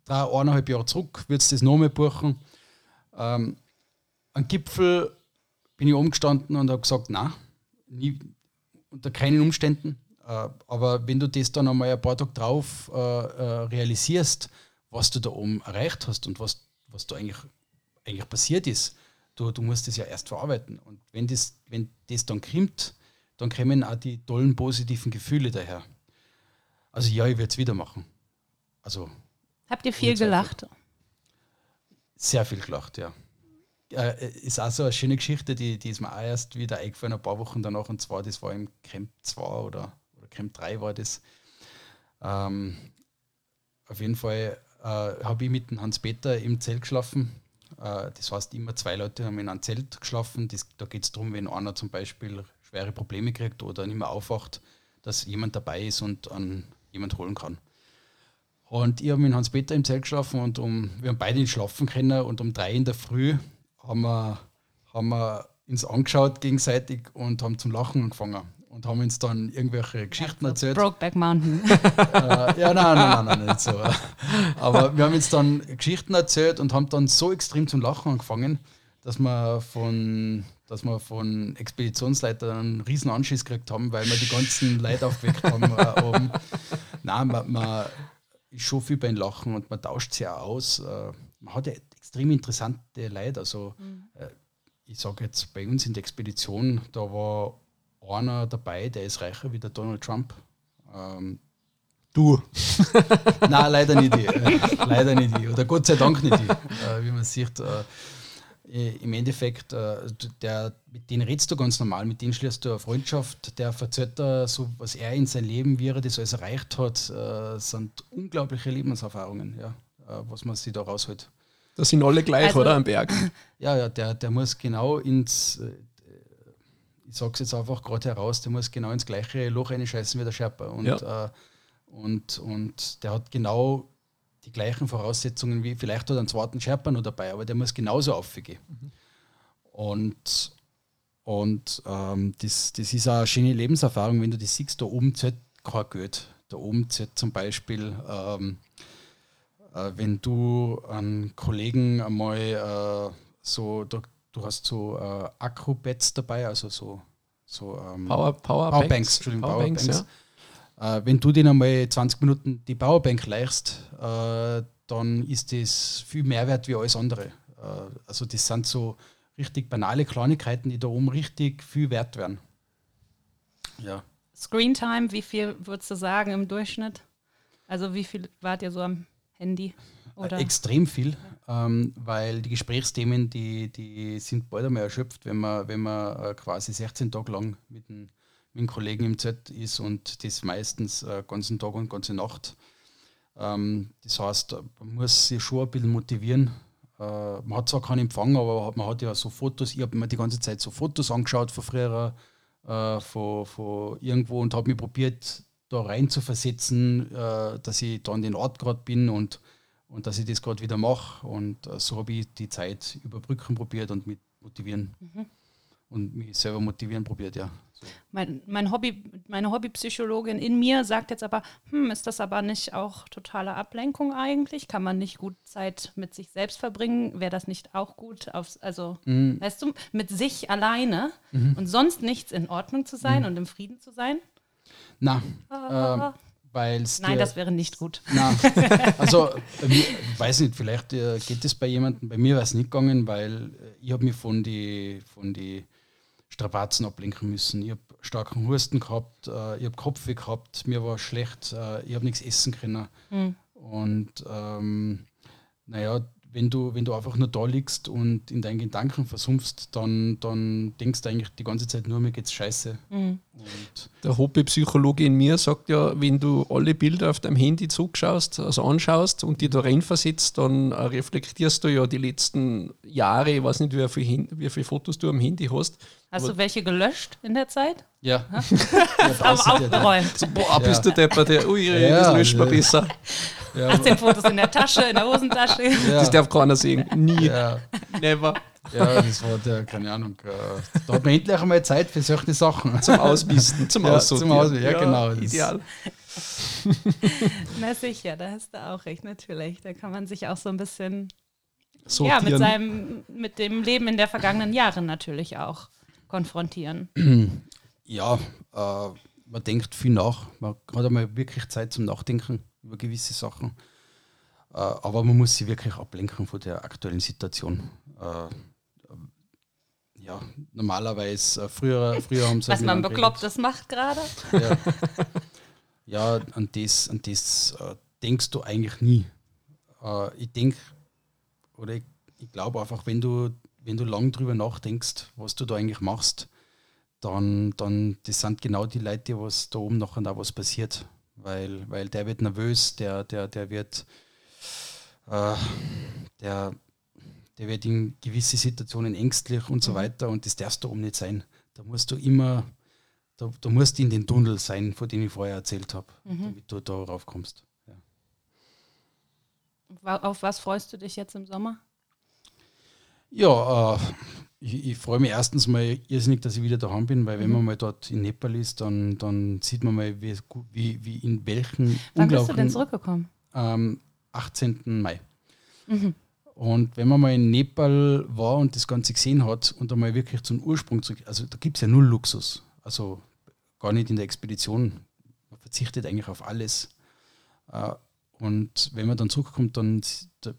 drei, eineinhalb Jahre zurück, würdest du das nochmal buchen? Ähm, am Gipfel bin ich umgestanden und habe gesagt, na, nie, unter keinen Umständen. Äh, aber wenn du das dann einmal ein paar Tage drauf äh, äh, realisierst, was du da oben erreicht hast und was, was da eigentlich, eigentlich passiert ist, du, du musst das ja erst verarbeiten. Und wenn das, wenn das dann kommt, dann kommen auch die tollen positiven Gefühle daher. Also ja, ich werde es wieder machen. Also, Habt ihr viel gelacht? Sehr viel gelacht, ja. Äh, ist auch so eine schöne Geschichte, die, die ist mir auch erst wieder eingefallen, ein paar Wochen danach. Und zwar, das war im Camp 2 oder, oder Camp 3 war das. Ähm, auf jeden Fall äh, habe ich mit dem Hans-Peter im Zelt geschlafen. Äh, das heißt, immer zwei Leute haben in einem Zelt geschlafen. Das, da geht es darum, wenn einer zum Beispiel schwere Probleme kriegt oder nicht mehr aufwacht, dass jemand dabei ist und an jemand holen kann. Und ich habe mit Hans-Peter im Zelt geschlafen und um, wir haben beide nicht schlafen können und um drei in der Früh haben wir, haben wir uns angeschaut gegenseitig und haben zum Lachen angefangen und haben uns dann irgendwelche Geschichten ja, erzählt. Brokeback Mountain. äh, ja, nein, nein, nein, nein, nicht so. Aber wir haben uns dann Geschichten erzählt und haben dann so extrem zum Lachen angefangen, dass wir von, dass wir von Expeditionsleitern einen riesen Anschiss gekriegt haben, weil wir die ganzen Leute aufgeweckt haben. Äh, oben. Nein, man, man ist schon viel beim Lachen und man tauscht sich auch aus. Äh, man hat ja extrem interessante Leute. Also, mhm. äh, ich sage jetzt bei uns in der Expedition, da war einer dabei, der ist reicher wie der Donald Trump. Ähm, du. Nein, leider nicht ich. Äh, leider nicht ich. Oder Gott sei Dank nicht ich. Äh, wie man sieht, äh, im Endeffekt, der, mit denen redest du ganz normal, mit denen schließt du eine Freundschaft, der verzählt so, was er in seinem Leben, wie er das alles erreicht hat, sind unglaubliche Lebenserfahrungen, ja, was man sich da rausholt. Da sind alle gleich, also, oder, am Berg? Ja, ja, der, der muss genau ins, ich sag's jetzt einfach gerade heraus, der muss genau ins gleiche Loch reinscheißen wie der Sherpa. Und, ja. und, und der hat genau die gleichen Voraussetzungen wie vielleicht hat er einen zweiten Sherpa noch dabei, aber der muss genauso aufgehen. Mhm. Und, und ähm, das, das ist eine schöne Lebenserfahrung, wenn du das siehst, da oben zählt kein Geld. Da oben zählt zum Beispiel, ähm, äh, wenn du einen Kollegen einmal äh, so, da, du hast so äh, Akku-Beds dabei, also so, so ähm, Power, Power Powerbanks, Entschuldigung, Powerbanks, Powerbanks ja äh, wenn du den einmal 20 Minuten die Powerbank leichst, äh, dann ist das viel mehr wert wie alles andere. Äh, also das sind so richtig banale Kleinigkeiten, die da oben richtig viel wert werden. Ja. Screen Time, wie viel würdest du sagen im Durchschnitt? Also wie viel wart ihr so am Handy? Oder? Extrem viel, ähm, weil die Gesprächsthemen, die, die sind bald einmal erschöpft, wenn man, wenn man äh, quasi 16 Tage lang mit dem mit einem Kollegen im Z ist und das meistens äh, ganzen Tag und ganze Nacht. Ähm, das heißt, man muss sich schon ein bisschen motivieren. Äh, man hat zwar keinen Empfang, aber man hat ja so Fotos, ich habe mir die ganze Zeit so Fotos angeschaut von früher, äh, von, von irgendwo und habe mich probiert, da rein zu versetzen, äh, dass ich da an den Ort gerade bin und, und dass ich das gerade wieder mache. Und äh, so habe ich die Zeit überbrücken probiert und mich motivieren. Mhm. Und mich selber motivieren probiert, ja. Mein, mein Hobby, meine Hobbypsychologin in mir sagt jetzt aber, hm, ist das aber nicht auch totale Ablenkung eigentlich? Kann man nicht gut Zeit mit sich selbst verbringen? Wäre das nicht auch gut, aufs, also, mhm. weißt du, mit sich alleine mhm. und sonst nichts in Ordnung zu sein mhm. und im Frieden zu sein? Na, ah. äh, Nein, das wäre nicht gut. Na, also, ich weiß nicht, vielleicht äh, geht es bei jemandem, bei mir wäre es nicht gegangen, weil äh, ich habe mich von die, von die Strapazen ablenken müssen. Ich habe starken Husten gehabt, äh, ich habe Kopfweh gehabt, mir war schlecht, ich habe nichts essen können. Mhm. Und ähm, naja, wenn du, wenn du einfach nur da liegst und in deinen Gedanken versumpfst, dann, dann denkst du eigentlich die ganze Zeit nur, mir geht's scheiße. Mhm. Der Hobbypsychologe in mir sagt ja, wenn du alle Bilder auf deinem Handy zugeschaust, also anschaust und die da reinversetzt, dann reflektierst du ja die letzten Jahre, ich weiß nicht, wie viele, wie viele Fotos du am Handy hast. Hast du welche gelöscht in der Zeit? Ja. ja Aber aufgeräumt. So, boah, bist ja. du deppert, ui, ja, das löscht man besser. Ja, 18 Fotos in der Tasche, in der Hosentasche. Ja. Das darf keiner sehen. Nie. Ja. Never. Ja, das war der, keine Ahnung. Äh, da hat man endlich einmal Zeit für solche Sachen. Zum Ausmisten, zum ja, Aussortieren. Zum Ausmisten, ja, genau. Ideal. Na sicher, da hast du auch recht, natürlich. Da kann man sich auch so ein bisschen ja, mit, seinem, mit dem Leben in der vergangenen Jahre natürlich auch konfrontieren. Ja, äh, man denkt viel nach. Man hat einmal wirklich Zeit zum Nachdenken über gewisse Sachen. Äh, aber man muss sich wirklich ablenken von der aktuellen Situation. Äh, ja, normalerweise, äh, früher, früher haben sie. Was man Beklopptes macht gerade. Ja, ja, an das, an das äh, denkst du eigentlich nie. Äh, ich denke, oder ich, ich glaube einfach, wenn du, wenn du lang drüber nachdenkst, was du da eigentlich machst, dann, dann das sind genau die Leute, was da oben nachher da was passiert. Weil, weil der wird nervös, der, der, der wird äh, der der wird in gewisse Situationen ängstlich und so mhm. weiter und das darfst du oben nicht sein. Da musst du immer, da, da musst du in den Tunnel sein, von dem ich vorher erzählt habe, mhm. damit du da raufkommst. Ja. Auf was freust du dich jetzt im Sommer? Ja, äh, ich, ich freue mich erstens mal irrsinnig, dass ich wieder daheim bin, weil mhm. wenn man mal dort in Nepal ist, dann, dann sieht man mal, wie, wie, wie in welchen Wann bist du denn zurückgekommen? Am 18. Mai. Mhm. Und wenn man mal in Nepal war und das Ganze gesehen hat und einmal wirklich zum Ursprung zurück, also da gibt es ja null Luxus. Also gar nicht in der Expedition. Man verzichtet eigentlich auf alles. Äh, und wenn man dann zurückkommt, dann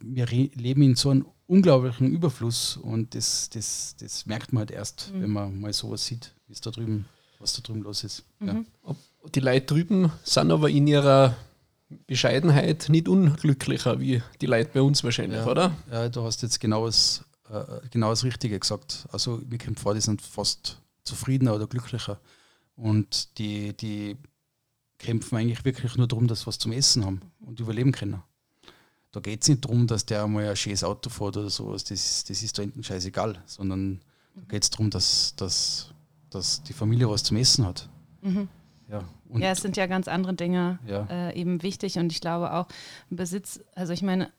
wir leben in so einem unglaublichen Überfluss und das, das, das merkt man halt erst, mhm. wenn man mal sowas sieht, wie es da drüben, was da drüben los ist. Mhm. Ja. Die Leute drüben sind aber in ihrer Bescheidenheit nicht unglücklicher wie die Leute bei uns wahrscheinlich, ja, oder? Ja, du hast jetzt genau das, äh, genau das Richtige gesagt. Also mir kommt vor, die sind fast zufriedener oder glücklicher. Und die, die kämpfen eigentlich wirklich nur darum, dass sie was zum Essen haben und überleben können. Da geht es nicht darum, dass der einmal ein schönes Auto fährt oder sowas, das, das ist da hinten scheißegal, sondern da geht es darum, dass, dass, dass die Familie was zum Essen hat. Mhm. Ja, ja, es sind ja ganz andere Dinge ja. äh, eben wichtig und ich glaube auch Besitz, also ich meine,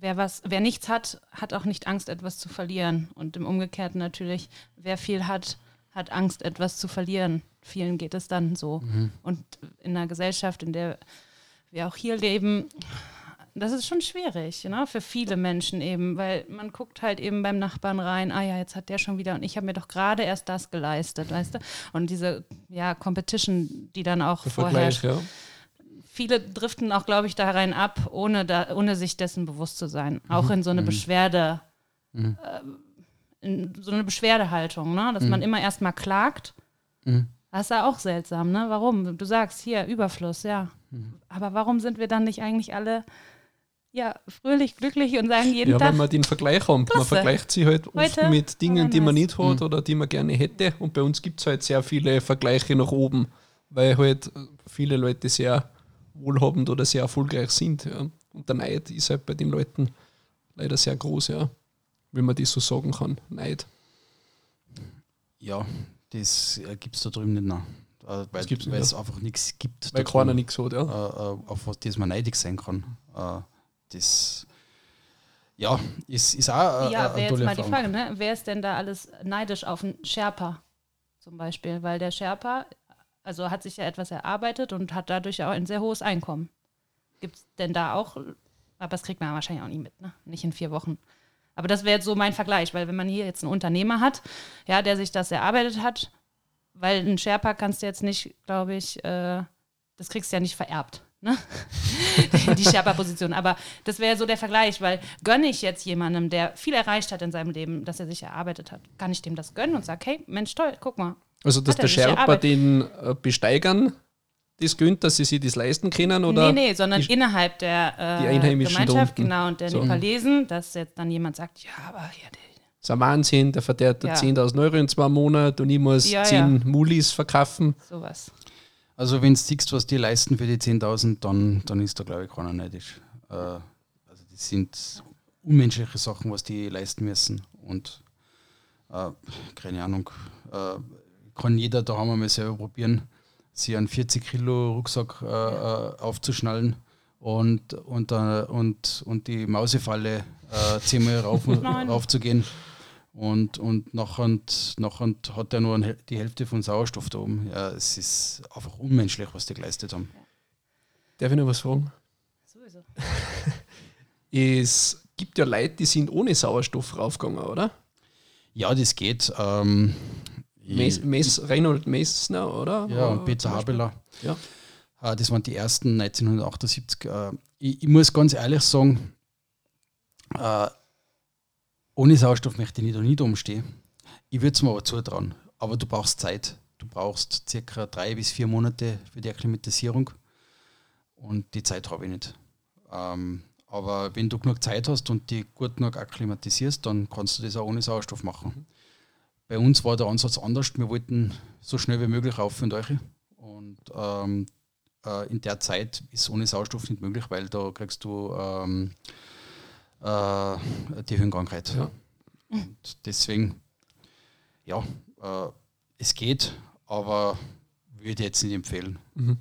wer was, wer nichts hat, hat auch nicht Angst, etwas zu verlieren. Und im Umgekehrten natürlich, wer viel hat, hat Angst, etwas zu verlieren. Vielen geht es dann so. Mhm. Und in einer Gesellschaft, in der wir auch hier leben, das ist schon schwierig, ne? für viele Menschen eben, weil man guckt halt eben beim Nachbarn rein, ah ja, jetzt hat der schon wieder und ich habe mir doch gerade erst das geleistet, weißt du? Und diese ja, Competition, die dann auch vorherrscht. Ja. Viele driften auch, glaube ich, da rein ab, ohne, da, ohne sich dessen bewusst zu sein. Auch mhm. in so eine mhm. Beschwerde, mhm. äh, in so eine Beschwerdehaltung, ne? dass man mhm. immer erstmal klagt. Das ist ja auch seltsam, ne? Warum? Du sagst hier Überfluss, ja. Mhm. Aber warum sind wir dann nicht eigentlich alle ja, fröhlich, glücklich und sagen jeden ja, Tag. wenn man den Vergleich hat. Man vergleicht sich halt oft Heute mit Dingen, die man nicht hat mhm. oder die man gerne hätte. Und bei uns gibt es halt sehr viele Vergleiche nach oben, weil halt viele Leute sehr wohlhabend oder sehr erfolgreich sind. Ja. Und der Neid ist halt bei den Leuten leider sehr groß, ja. Wenn man das so sagen kann. Neid. Ja, das gibt es da drüben nicht mehr. Äh, weil, weil es einfach nichts gibt. Weil keiner nichts hat, ja. Äh, äh, auf was das man neidig sein kann. Äh, das ja, ist, ist auch Ja, wäre jetzt mal die Frage, ne? wer ist denn da alles neidisch auf einen Sherpa zum Beispiel? Weil der Sherpa, also hat sich ja etwas erarbeitet und hat dadurch auch ein sehr hohes Einkommen. Gibt es denn da auch, aber das kriegt man wahrscheinlich auch nie mit, ne? nicht in vier Wochen. Aber das wäre jetzt so mein Vergleich, weil wenn man hier jetzt einen Unternehmer hat, ja, der sich das erarbeitet hat, weil ein Sherpa kannst du jetzt nicht, glaube ich, äh, das kriegst du ja nicht vererbt ne? die Sherpa-Position. Aber das wäre so der Vergleich, weil gönne ich jetzt jemandem, der viel erreicht hat in seinem Leben, dass er sich erarbeitet hat, kann ich dem das gönnen und sage, hey, Mensch, toll, guck mal. Also, dass der Sherpa den äh, Besteigern das gönnt, dass sie sich das leisten können? Oder nee, nee, sondern die, innerhalb der äh, Gemeinschaft, genau, und der so. Nepalesen, dass jetzt dann jemand sagt, ja, aber ja, der das ist ein Wahnsinn, der verdient ja. 10.000 Euro in zwei Monaten und ich muss ja, 10 ja. Mulis verkaufen. Sowas. Also wenn du siehst, was die leisten für die 10.000, dann, dann ist da glaube ich keiner neidisch. Äh, also das sind unmenschliche Sachen, was die leisten müssen. Und äh, keine Ahnung, äh, kann jeder da haben wir mal selber probieren, sich einen 40 Kilo Rucksack äh, äh, aufzuschnallen und, und, äh, und, und die Mausefalle äh, zehnmal rauf, raufzugehen. Und, und nachher, nachher hat er nur die Hälfte von Sauerstoff da oben. Ja, es ist einfach unmenschlich, was die geleistet haben. Darf ich noch was fragen? Sowieso. ist gibt ja Leute, die sind ohne Sauerstoff raufgegangen, oder? Ja, das geht. Ähm, Mes, Mes, Reinhold Messner, oder? Ja, und Äh, Peter. Habeler. Ja. Äh, Das waren die ersten 1978. Äh, Ich, ich muss ganz ehrlich sagen, äh, ohne Sauerstoff möchte ich nicht, nicht umstehen. Ich würde es mir aber zutrauen. Aber du brauchst Zeit. Du brauchst circa drei bis vier Monate für die Akklimatisierung. Und die Zeit habe ich nicht. Ähm, aber wenn du genug Zeit hast und die gut genug akklimatisierst, dann kannst du das auch ohne Sauerstoff machen. Bei uns war der Ansatz anders. Wir wollten so schnell wie möglich rauf und euch. Und ähm, äh, in der Zeit ist ohne Sauerstoff nicht möglich, weil da kriegst du ähm, äh, die Höhenkrankheit. Ja. Und deswegen, ja, äh, es geht, aber würde ich jetzt nicht empfehlen. Mhm.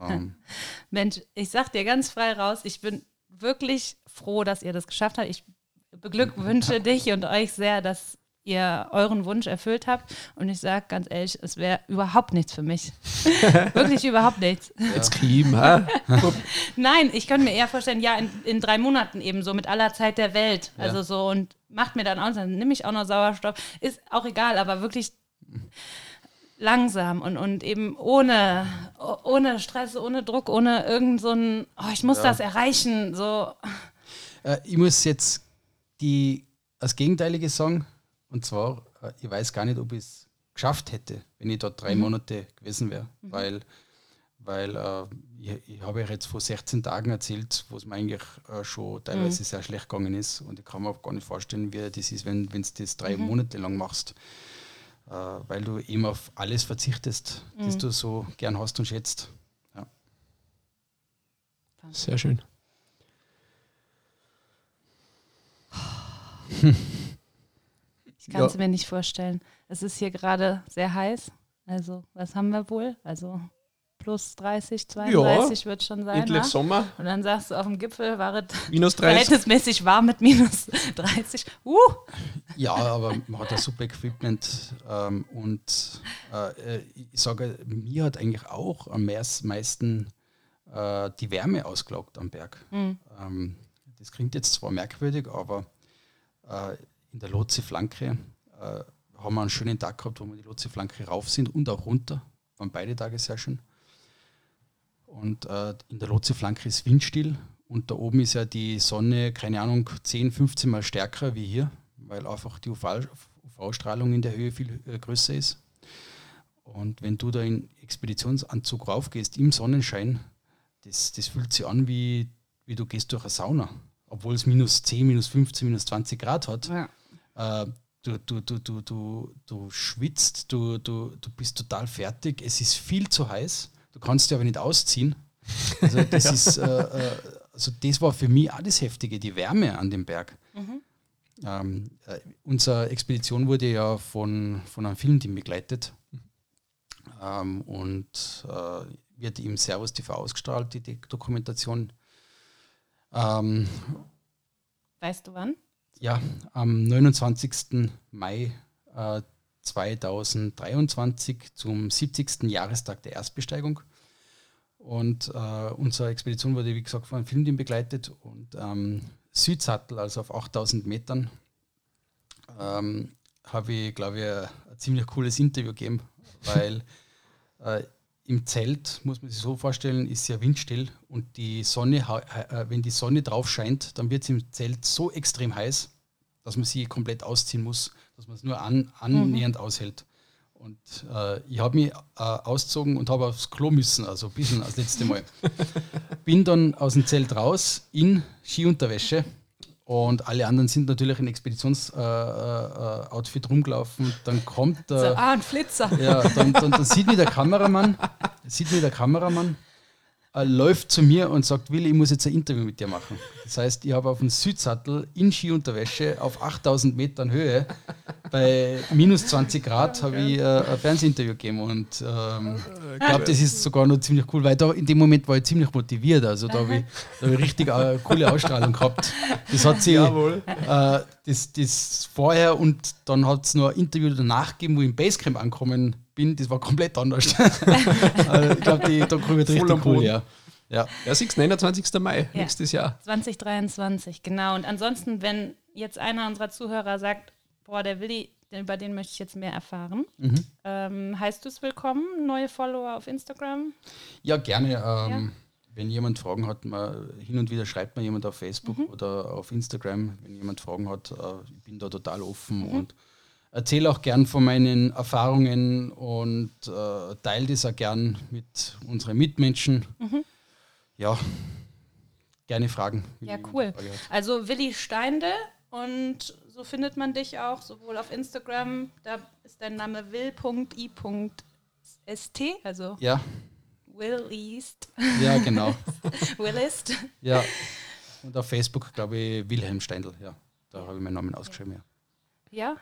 Ähm, Mensch, ich sag dir ganz frei raus, ich bin wirklich froh, dass ihr das geschafft habt. Ich beglückwünsche dich und euch sehr, dass ihr euren Wunsch erfüllt habt. Und ich sage ganz ehrlich, es wäre überhaupt nichts für mich. wirklich überhaupt nichts. Jetzt kriegen, ha? Nein, ich könnte mir eher vorstellen, ja, in, in drei Monaten eben so mit aller Zeit der Welt. Ja. Also so und macht mir dann aus, dann nehme ich auch noch Sauerstoff. Ist auch egal, aber wirklich langsam und, und eben ohne, oh- ohne Stress, ohne Druck, ohne irgend so ein, oh, ich muss Ja. das erreichen. So, Äh, ich muss jetzt die, das Gegenteilige sagen. Und zwar, äh, ich weiß gar nicht, ob ich es geschafft hätte, wenn ich dort drei Monate gewesen wäre. Weil, weil äh, ich, ich habe euch jetzt vor 16 Tagen erzählt, wo es mir eigentlich äh, schon teilweise sehr schlecht gegangen ist. Und ich kann mir auch gar nicht vorstellen, wie das ist, wenn du das drei Monate lang machst. Äh, weil du eben auf alles verzichtest, das du so gern hast und schätzt. Ja. Sehr schön. kann es Ja. mir nicht vorstellen. Es ist hier gerade sehr heiß. Also, was haben wir wohl? Also plus 30, 32 wird schon sein. Endlich wa? Sommer, Und dann sagst du, auf dem Gipfel war es minus 30. verhältnismäßig warm mit minus 30. Uh, Ja, aber man hat ein super Equipment ähm, und äh, ich sage, mir hat eigentlich auch am meis- meisten äh, die Wärme ausgelockt am Berg. Ähm, das klingt jetzt zwar merkwürdig, aber äh, in der Lotse-Flanke äh, haben wir einen schönen Tag gehabt, wo wir die Lotse-Flanke rauf sind und auch runter. Waren beide Tage sehr schön. Und äh, in der Lotse-Flanke ist windstill und da oben ist ja die Sonne, keine Ahnung, 10, 15 Mal stärker wie hier, weil einfach die UV UV-Strahlung in der Höhe viel äh, größer ist. Und wenn du da in Expeditionsanzug raufgehst im Sonnenschein, das, das fühlt sich an wie, wie du gehst durch eine Sauna, obwohl es minus 10, minus 15, minus 20 Grad hat. ja. Äh, du, du, du, du, du, du schwitzt, du, du, du bist total fertig, es ist viel zu heiß, du kannst dich aber nicht ausziehen. Also das ist, äh, äh, also das war für mich auch das Heftige, die Wärme an dem Berg. Ähm, äh, unsere Expedition wurde ja von, von einem Filmteam begleitet ähm, und äh, wird im Servus TV ausgestrahlt, die, die Dokumentation. Ähm, Weißt du wann? Ja, am 29. Mai äh, 2023 zum 70. Jahrestag der Erstbesteigung. Und äh, unsere Expedition wurde, wie gesagt, von einem Filmteam begleitet und ähm, Südsattel, also auf 8000 Metern, ähm, habe ich, glaube ich, ein, ziemlich cooles Interview gegeben, weil äh, im Zelt, muss man sich so vorstellen, ist ja windstill und die Sonne, hau- äh, wenn die Sonne drauf scheint, dann wird es im Zelt so extrem heiß, dass man sie komplett ausziehen muss, dass man es nur an, annähernd aushält. Und äh, ich habe mich äh, ausgezogen und habe aufs Klo müssen, also ein bisschen als letzte Mal. Bin dann aus dem Zelt raus in Skiunterwäsche und alle anderen sind natürlich in Expeditionsoutfit äh, äh, Outfit rumgelaufen. Dann kommt der. So, ah, ein Flitzer. Ja, dann, dann, dann sieht mich der Kameramann, sieht mich der Kameramann, äh, läuft zu mir und sagt, Willi, ich muss jetzt ein Interview mit dir machen. Das heißt, ich habe auf dem Südsattel in Skiunterwäsche auf 8000 Metern Höhe bei minus 20 Grad habe ich äh, ein Fernsehinterview gegeben und ähm, ich glaube, das ist sogar noch ziemlich cool, weil da in dem Moment war ich ziemlich motiviert. Also da habe ich, da hab ich richtig eine coole Ausstrahlung gehabt. Das hat sie äh, das, das vorher und dann hat es noch ein Interview danach gegeben, wo ich im Basecamp angekommen bin. Das war komplett anders. also ich glaube, die Doku wird Voll am richtig cool, ja. Ja. Ja, 6, 29. Mai, Ja. nächstes Jahr. 2023, genau. Und ansonsten, wenn jetzt einer unserer Zuhörer sagt, boah, der Willi, den- über den möchte ich jetzt mehr erfahren, Mhm. ähm, heißt du es willkommen, neue Follower auf Instagram? Ja, gerne. Ähm, Wenn jemand Fragen hat, man, hin und wieder schreibt mir jemand auf Facebook Mhm. oder auf Instagram, wenn jemand Fragen hat, äh, ich bin da total offen Mhm. und erzähle auch gern von meinen Erfahrungen und äh, teile das auch gern mit unseren Mitmenschen. Mhm. Ja, gerne Fragen. Ja, cool. Frage. Also Willi Steinde und so findet man dich auch sowohl auf Instagram, da ist dein Name will.i.st, also Ja, Will East, ja, genau. Willist. ja. Und auf Facebook, glaube ich, Wilhelm Steindl. Ja, da habe ich meinen Namen ausgeschrieben. Ja. Ja.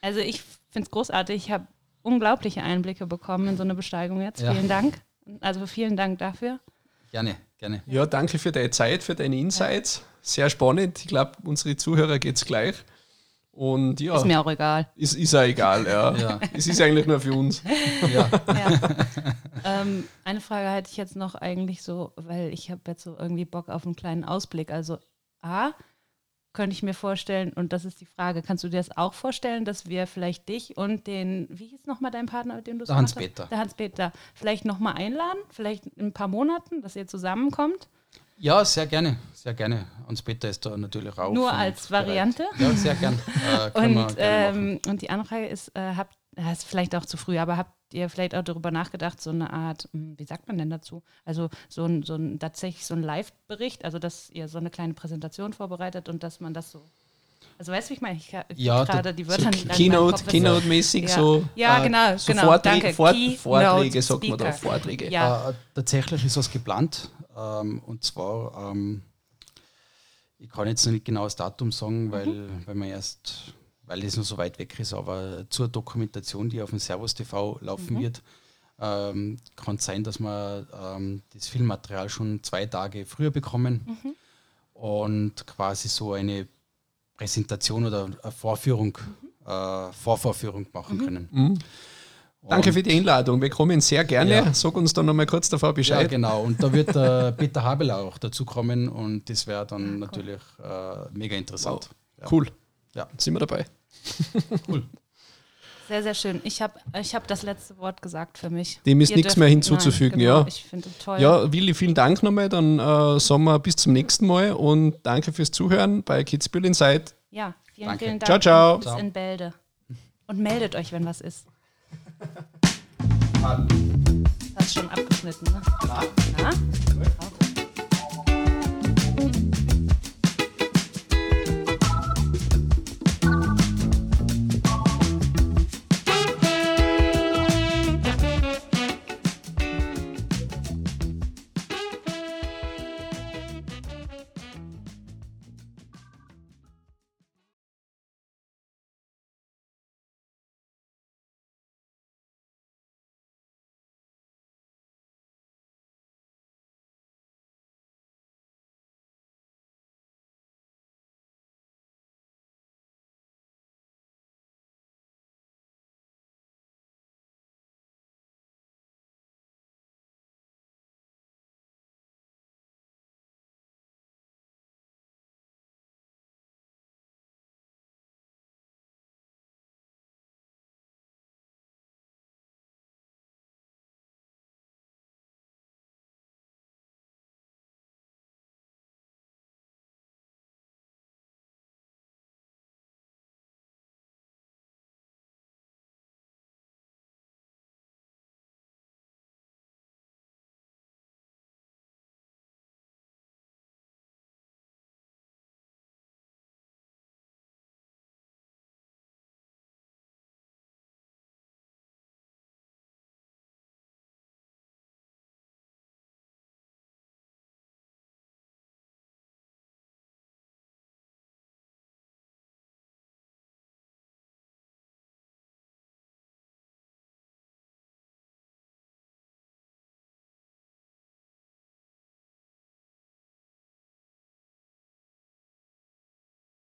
Also ich finde es großartig. Ich habe unglaubliche Einblicke bekommen in so eine Besteigung jetzt. Ja. Vielen Dank. Also vielen Dank dafür. Gerne, gerne. Ja, danke für deine Zeit, für deine Insights. Sehr spannend. Ich glaube, unsere Zuhörer geht es gleich. Und ja, Ist mir auch egal. ist, ist auch egal. Ja. Ja. Es ist eigentlich nur für uns. Ja. Ja. ähm, eine Frage hätte ich jetzt noch eigentlich so, weil ich habe jetzt so irgendwie Bock auf einen kleinen Ausblick. Also A, könnte ich mir vorstellen, und das ist die Frage, kannst du dir das auch vorstellen, dass wir vielleicht dich und den, wie hieß nochmal dein Partner, mit dem du es? Hans-Peter. Der Hans-Peter, vielleicht nochmal einladen, vielleicht in ein paar Monaten, dass ihr zusammenkommt? Ja, sehr gerne, sehr gerne. Hans Peter ist da natürlich auch. Nur als bereit. Variante? Ja, sehr. Äh, können wir Und, gerne ähm, und die andere Frage ist, äh, habt, das ist vielleicht auch zu früh, aber habt ihr vielleicht auch darüber nachgedacht, so eine Art, hm, wie sagt man denn dazu? Also so ein, so ein tatsächlich so ein Live-Bericht, also dass ihr so eine kleine Präsentation vorbereitet und dass man das so. Also weißt du, wie ich meine? Ich ka- Ja, gerade die Wörter nicht an meinem Keynote. Keynote-mäßig so. Ja, äh, genau, so genau, Vorträge, danke. Fort, Keynote Vorträge, sagt man da. Vorträge. Ja. Äh, tatsächlich ist was geplant. Ähm, und zwar, ähm, ich kann jetzt noch nicht genau das Datum sagen, weil, Mhm. weil man erst, weil das noch so weit weg ist, aber zur Dokumentation, die auf dem Servus TV laufen Mhm. wird, ähm, kann es sein, dass wir ähm, das Filmmaterial schon zwei Tage früher bekommen Mhm. und quasi so eine Präsentation oder eine Vorführung, Mhm. äh, Vorvorführung machen können. Mhm. Danke für die Einladung. Wir kommen sehr gerne. Ja. Sag uns dann nochmal kurz davor Ja, Bescheid. genau. Und da wird der Peter Habel auch dazu kommen und das wäre dann natürlich äh, mega interessant. Ja. Cool. Ja. Sind wir dabei. Sehr, sehr schön. Ich habe ich hab das letzte Wort gesagt für mich. Dem ist nichts mehr hinzuzufügen, Nein, genau. ja. Ich finde es toll. Ja, Willi, vielen Dank nochmal. Dann äh, sagen wir bis zum nächsten Mal und danke fürs Zuhören bei Kitzbühel Inside. Ja, vielen, Danke. vielen Dank. Ciao, ciao. Und Bis Ciao. in Bälde. Und meldet euch, wenn was ist. Hast schon abgeschnitten, ne? Na?